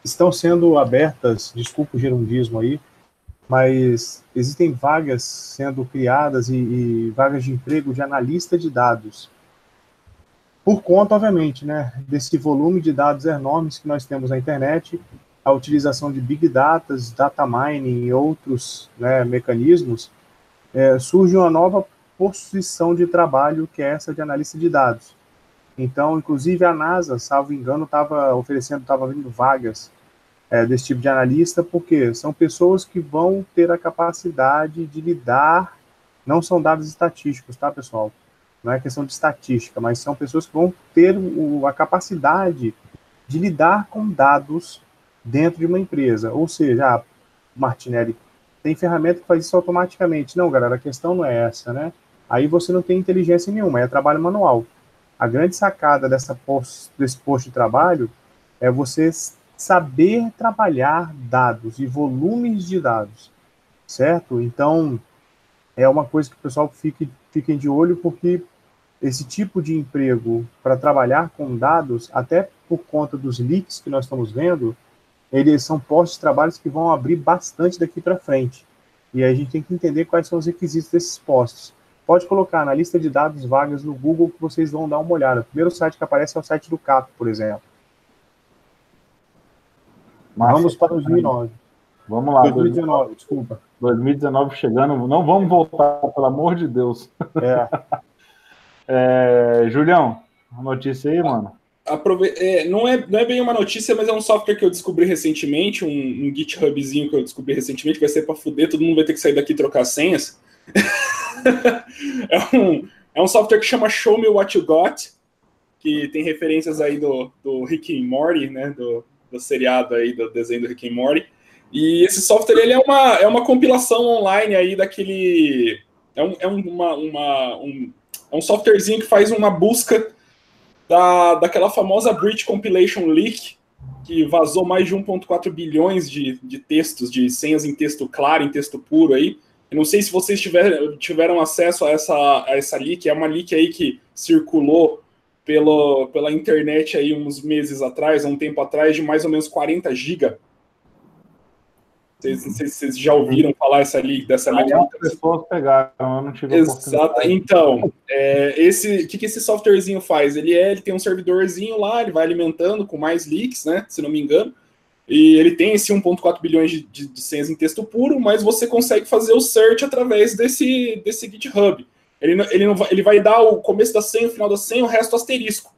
estão sendo abertas, desculpa o gerundismo aí, mas existem vagas sendo criadas e, e vagas de emprego de analista de dados por conta, obviamente, né, desse volume de dados enormes que nós temos na internet, a utilização de big data, data mining e outros né, mecanismos, é, surge uma nova posição de trabalho que é essa de analista de dados. Então, inclusive a NASA, salvo engano, estava oferecendo, estava vindo vagas é, desse tipo de analista, porque são pessoas que vão ter a capacidade de lidar, não são dados estatísticos, tá, pessoal? Não é questão de estatística, mas são pessoas que vão ter o, a capacidade de lidar com dados dentro de uma empresa. Ou seja, ah, Martinelli, tem ferramenta que faz isso automaticamente. Não, galera, a questão não é essa, né? Aí você não tem inteligência nenhuma, é trabalho manual. A grande sacada dessa post, desse posto de trabalho é você saber trabalhar dados e volumes de dados, certo? Então, é uma coisa que o pessoal fique, fiquem de olho, porque esse tipo de emprego para trabalhar com dados, até por conta dos leaks que nós estamos vendo, eles são postos de trabalhos que vão abrir bastante daqui para frente. E aí a gente tem que entender quais são os requisitos desses postos. Pode colocar na lista de dados vagas no Google que vocês vão dar uma olhada. O primeiro site que aparece é o site do CAP, por exemplo. Massa. Vamos para 2009. Vamos lá. 2019, desculpa. 2019 chegando. Não vamos voltar, pelo amor de Deus. É. é Julião, notícia aí, mano. Aprove... É, não, é, não é bem uma notícia, mas é um software que eu descobri recentemente, um, um GitHubzinho que eu descobri recentemente, vai ser para fuder, todo mundo vai ter que sair daqui e trocar senhas. é, um, é um software que chama Show Me What You Got, que tem referências aí do, do Rick and Morty, né, do, do seriado aí, do desenho do Rick and Morty. E esse software ele é uma, é uma compilação online aí daquele. É um, é uma, uma, um, é um softwarezinho que faz uma busca da, daquela famosa Breach Compilation Leak, que vazou mais de 1,4 bilhões de, de textos, de senhas em texto claro, em texto puro aí. Eu não sei se vocês tiver, tiveram acesso a essa, a essa leak, é uma leak aí que circulou pelo, pela internet aí uns meses atrás, um tempo atrás, de mais ou menos 40 GB. Vocês, não sei se vocês já ouviram falar essa leak, dessa leak. As pessoas pegaram, eu não tive Exato. Então, é, esse, o que, que esse softwarezinho faz? Ele, é, ele tem um servidorzinho lá, ele vai alimentando com mais leaks, né? Se não me engano. E ele tem esse 1.4 bilhões de, de, de senhas em texto puro, mas você consegue fazer o search através desse, desse GitHub. Ele, ele, não vai, ele vai dar o começo da senha, o final da senha, o resto asterisco.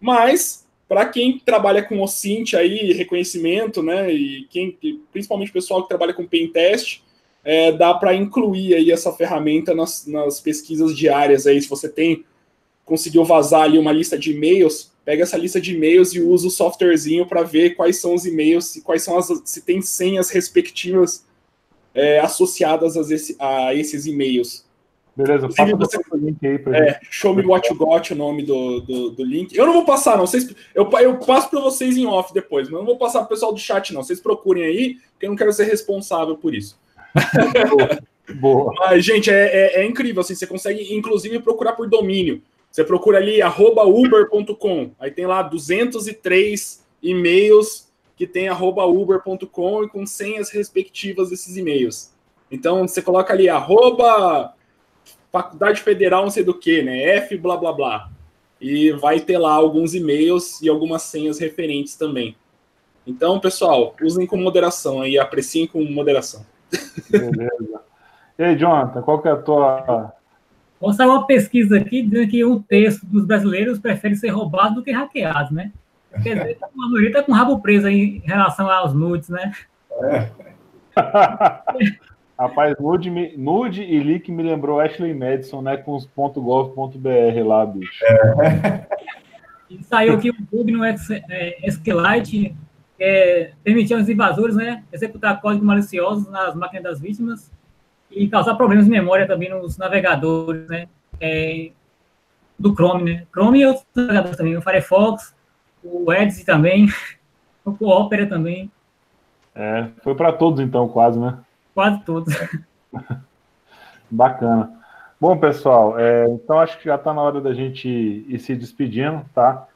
Mas, para quem trabalha com OSINT aí, reconhecimento, né, e quem, principalmente o pessoal que trabalha com pen test, é, dá para incluir aí essa ferramenta nas, nas pesquisas diárias aí, se você tem conseguiu vazar ali uma lista de e-mails, pega essa lista de e-mails e usa o softwarezinho para ver quais são os e-mails e quais são as se tem senhas respectivas é, associadas a, esse, a esses e-mails. Beleza, passa você... o link aí pra é, gente. Show me what you got, o nome do, do, do, link. Eu não vou passar, não. Vocês, eu, eu passo para vocês em off depois, mas eu não vou passar pro pessoal do chat, não. Vocês procurem aí, porque eu não quero ser responsável por isso. Boa. Boa. Mas, gente, é, é, é, incrível. Assim, você consegue, inclusive, procurar por domínio. Você procura ali, uber.com. Aí tem lá 203 e-mails que tem uber.com e com senhas respectivas desses e-mails. Então, você coloca ali, arroba Faculdade Federal não sei do que, né? F blá blá blá. E vai ter lá alguns e-mails e algumas senhas referentes também. Então, pessoal, usem com moderação aí, apreciem com moderação. Beleza. E aí, Jonathan, qual que é a tua. Vou sair uma pesquisa aqui dizendo que um terço dos brasileiros prefere ser roubado do que hackeado, né? Quer dizer, a maioria está com o rabo preso aí em relação aos nudes, né? É. Rapaz, nude, nude e leak me lembrou Ashley Madison, né? Com os .gov.br lá, bicho. É. E saiu aqui um bug no SQLite que é, permitia aos invasores, né? Executar códigos maliciosos nas máquinas das vítimas e causar problemas de memória também nos navegadores, né? É, do Chrome, né? Chrome e outros navegadores também, o Firefox, o Edge também, o Opera também. É, foi para todos então, quase, né? Quase todos. Bacana. Bom, pessoal, é, então acho que já está na hora da gente ir se despedindo, tá?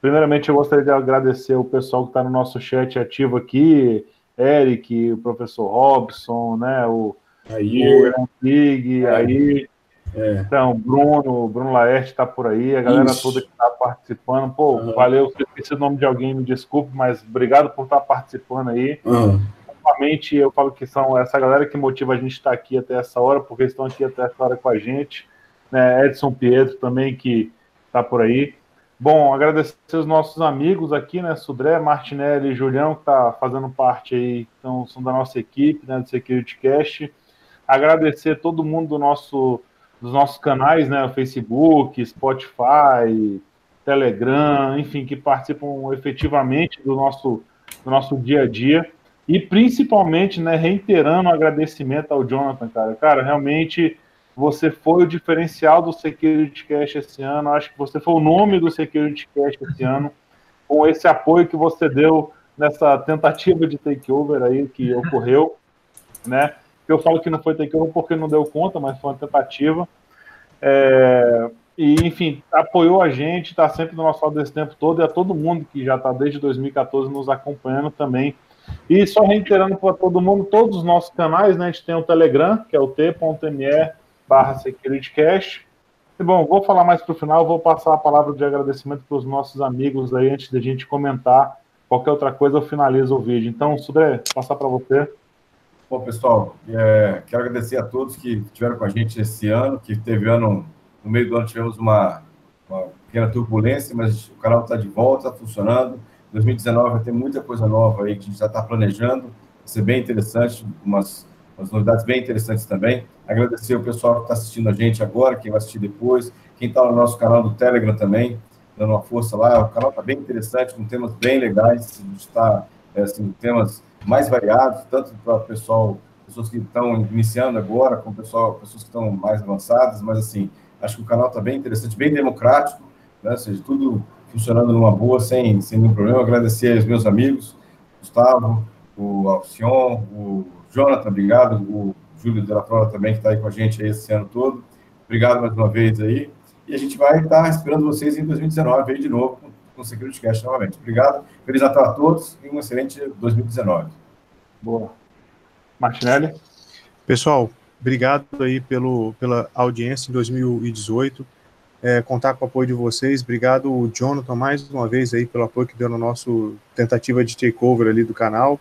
Primeiramente, eu gostaria de agradecer o pessoal que está no nosso chat ativo aqui, Eric, o professor Robson, né? O o Pig, é. aí. É. Então, Bruno, Bruno Laerte está por aí, a galera Isso. toda que está participando. Pô, uhum. valeu, se eu esqueci o nome de alguém, me desculpe, mas obrigado por estar tá participando aí. Uhum novamente, eu falo que são essa galera que motiva a gente estar aqui até essa hora, porque estão aqui até essa hora com a gente. Né? Edson Pietro também, que está por aí. Bom, agradecer os nossos amigos aqui, né? Sudré, Martinelli e Julião, que tá fazendo parte aí, então, são da nossa equipe, né? Do Security Cast. Agradecer todo mundo do nosso, dos nossos canais, né? Facebook, Spotify, Telegram, enfim, que participam efetivamente do nosso, do nosso dia a dia. E principalmente, né, reiterando o agradecimento ao Jonathan, cara. Cara, realmente você foi o diferencial do Security Cash esse ano. Acho que você foi o nome do Security Cash esse ano, com esse apoio que você deu nessa tentativa de takeover aí que ocorreu, né? Eu falo que não foi takeover porque não deu conta, mas foi uma tentativa. É, e, enfim, apoiou a gente, está sempre no nosso lado desse tempo todo, e a todo mundo que já está desde 2014 nos acompanhando também. E só reiterando para todo mundo, todos os nossos canais, né? A gente tem o Telegram, que é o t.me barra SecurityCast. E bom, vou falar mais para o final, vou passar a palavra de agradecimento para os nossos amigos aí, antes da gente comentar qualquer outra coisa, eu finalizo o vídeo. Então, Sudré, passar para você. Bom, pessoal, é, quero agradecer a todos que estiveram com a gente esse ano, que teve ano, no meio do ano tivemos uma, uma pequena turbulência, mas o canal está de volta, está funcionando. 2019 vai ter muita coisa nova aí que a gente já está planejando, vai ser bem interessante, umas umas novidades bem interessantes também. Agradecer o pessoal que está assistindo a gente agora, quem vai assistir depois, quem está no nosso canal do Telegram também, dando uma força lá. O canal está bem interessante, com temas bem legais, a gente está, é, assim, temas mais variados, tanto para o pessoal, pessoas que estão iniciando agora, como pessoal, pessoas que estão mais avançadas, mas assim, acho que o canal está bem interessante, bem democrático, né? ou seja, tudo funcionando numa boa, sem, sem nenhum problema. Agradecer aos meus amigos, Gustavo, o Alcion, o Jonathan, obrigado. O Júlio de la Flora também, que está aí com a gente aí esse ano todo. Obrigado mais uma vez aí. E a gente vai estar esperando vocês em 2019 aí de novo com o Security Cast novamente. Obrigado. Feliz Natal a todos e um excelente 2019. Boa. Martinelli? Pessoal, obrigado aí pelo, pela audiência em 2018. É, contar com o apoio de vocês. Obrigado, Jonathan, mais uma vez aí pelo apoio que deu no nosso tentativa de takeover ali do canal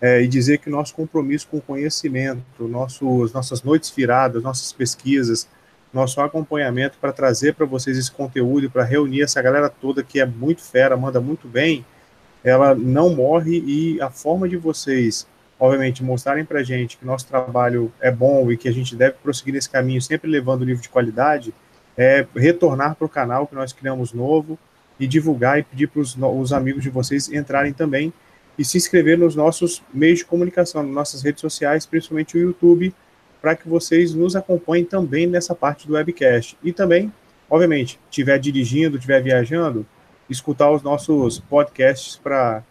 é, e dizer que o nosso compromisso com o conhecimento, nossos, nossas noites viradas, nossas pesquisas, nosso acompanhamento para trazer para vocês esse conteúdo, para reunir essa galera toda que é muito fera, manda muito bem, ela não morre e a forma de vocês, obviamente, mostrarem para gente que nosso trabalho é bom e que a gente deve prosseguir nesse caminho, sempre levando o nível de qualidade, é retornar para o canal que nós criamos novo e divulgar e pedir para os amigos de vocês entrarem também e se inscrever nos nossos meios de comunicação, nas nossas redes sociais, principalmente o YouTube, para que vocês nos acompanhem também nessa parte do webcast. E também, obviamente, estiver dirigindo, estiver viajando, escutar os nossos podcasts para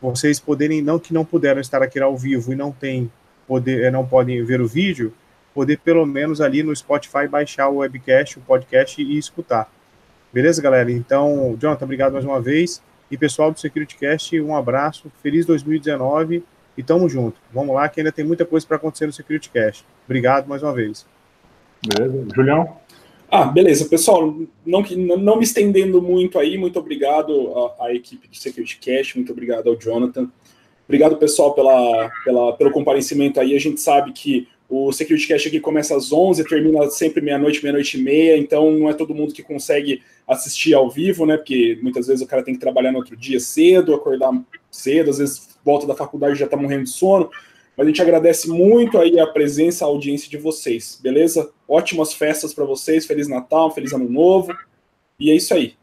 vocês poderem, não que não puderam estar aqui ao vivo e não tem poder, não podem ver o vídeo, poder pelo menos ali no Spotify baixar o webcast, o podcast e escutar. Beleza, galera? Então, Jonathan, obrigado mais uma vez. E pessoal do SecurityCast, um abraço, feliz 2019 e tamo junto. Vamos lá que ainda tem muita coisa para acontecer no SecurityCast. Obrigado mais uma vez. Beleza. Julião? Ah, beleza, pessoal. Não, não me estendendo muito aí, muito obrigado à, à equipe do SecurityCast, muito obrigado ao Jonathan. Obrigado, pessoal, pela, pela, pelo comparecimento aí. A gente sabe que o Security Cast aqui começa às 11, termina sempre meia-noite, meia-noite e meia, então não é todo mundo que consegue assistir ao vivo, né? Porque muitas vezes o cara tem que trabalhar no outro dia cedo, acordar cedo, às vezes volta da faculdade já tá morrendo de sono. Mas a gente agradece muito aí a presença, a audiência de vocês, beleza? Ótimas festas para vocês, Feliz Natal, Feliz Ano Novo. E é isso aí.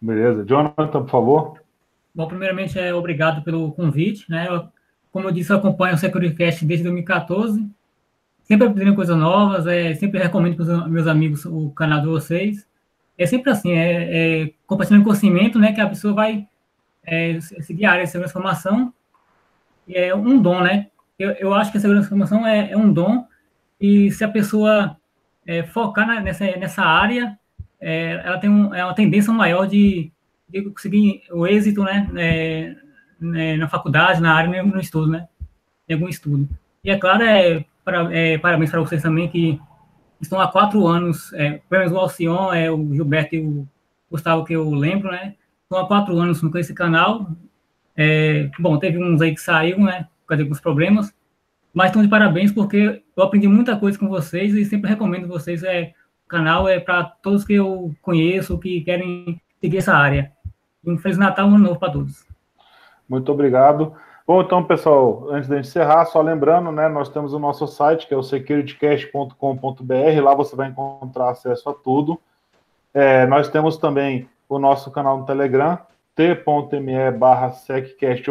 Beleza. Jonathan, por favor. Bom, primeiramente, é obrigado pelo convite, né? Eu como eu disse, eu acompanho o SecurityCast desde 2014. Sempre aprendendo coisas novas, é, sempre recomendo para os meus amigos o canal de vocês. É sempre assim, é, é compartilhando conhecimento, né, que a pessoa vai é, seguir a área de segurança informação. É um dom, né? Eu, eu acho que a segurança informação é, é um dom e se a pessoa é, focar na, nessa, nessa área, é, ela tem um, é uma tendência maior de, de conseguir o êxito, né, é, né, na faculdade, na área, no estudo, né? Em algum estudo. E é claro, é, para, é parabéns para vocês também que estão há quatro anos, é, pelo menos o Alcion, é, o Gilberto e o Gustavo, que eu lembro, né? Estão há quatro anos com esse canal. É, bom, teve uns aí que saíram, né? Por causa de alguns problemas. Mas estão de parabéns porque eu aprendi muita coisa com vocês e sempre recomendo vocês é, canal é para todos que eu conheço, que querem seguir essa área. Um Feliz Natal, um ano novo para todos. Muito obrigado. Bom, então, pessoal, antes de encerrar, só lembrando, né, nós temos o nosso site, que é o securitycast.com.br, lá você vai encontrar acesso a tudo. É, nós temos também o nosso canal no Telegram, t.me barra seccast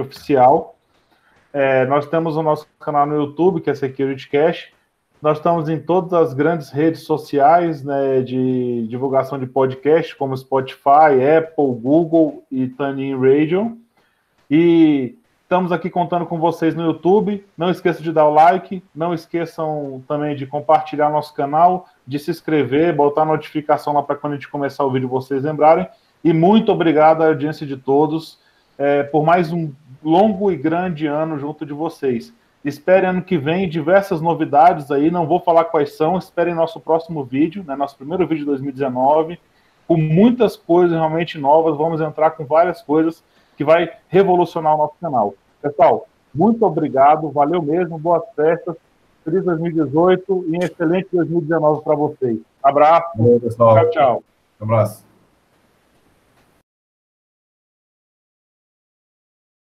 É, nós temos o nosso canal no YouTube, que é SecurityCast. Nós estamos em todas as grandes redes sociais né, de divulgação de podcast, como Spotify, Apple, Google e Tunin Radio. E Estamos aqui contando com vocês no YouTube. Não esqueçam de dar o like, não esqueçam também de compartilhar nosso canal, de se inscrever, botar a notificação lá para quando a gente começar o vídeo vocês lembrarem. E muito obrigado à audiência de todos é, por mais um longo e grande ano junto de vocês. Esperem ano que vem diversas novidades aí, não vou falar quais são, esperem nosso próximo vídeo, né, nosso primeiro vídeo de 2019, com muitas coisas realmente novas, vamos entrar com várias coisas que vai revolucionar o nosso canal. Pessoal, muito obrigado, valeu mesmo, boas festas, feliz 2018 e um excelente 2019 para vocês. Abraço, pessoal. Tchau, tchau. Um abraço.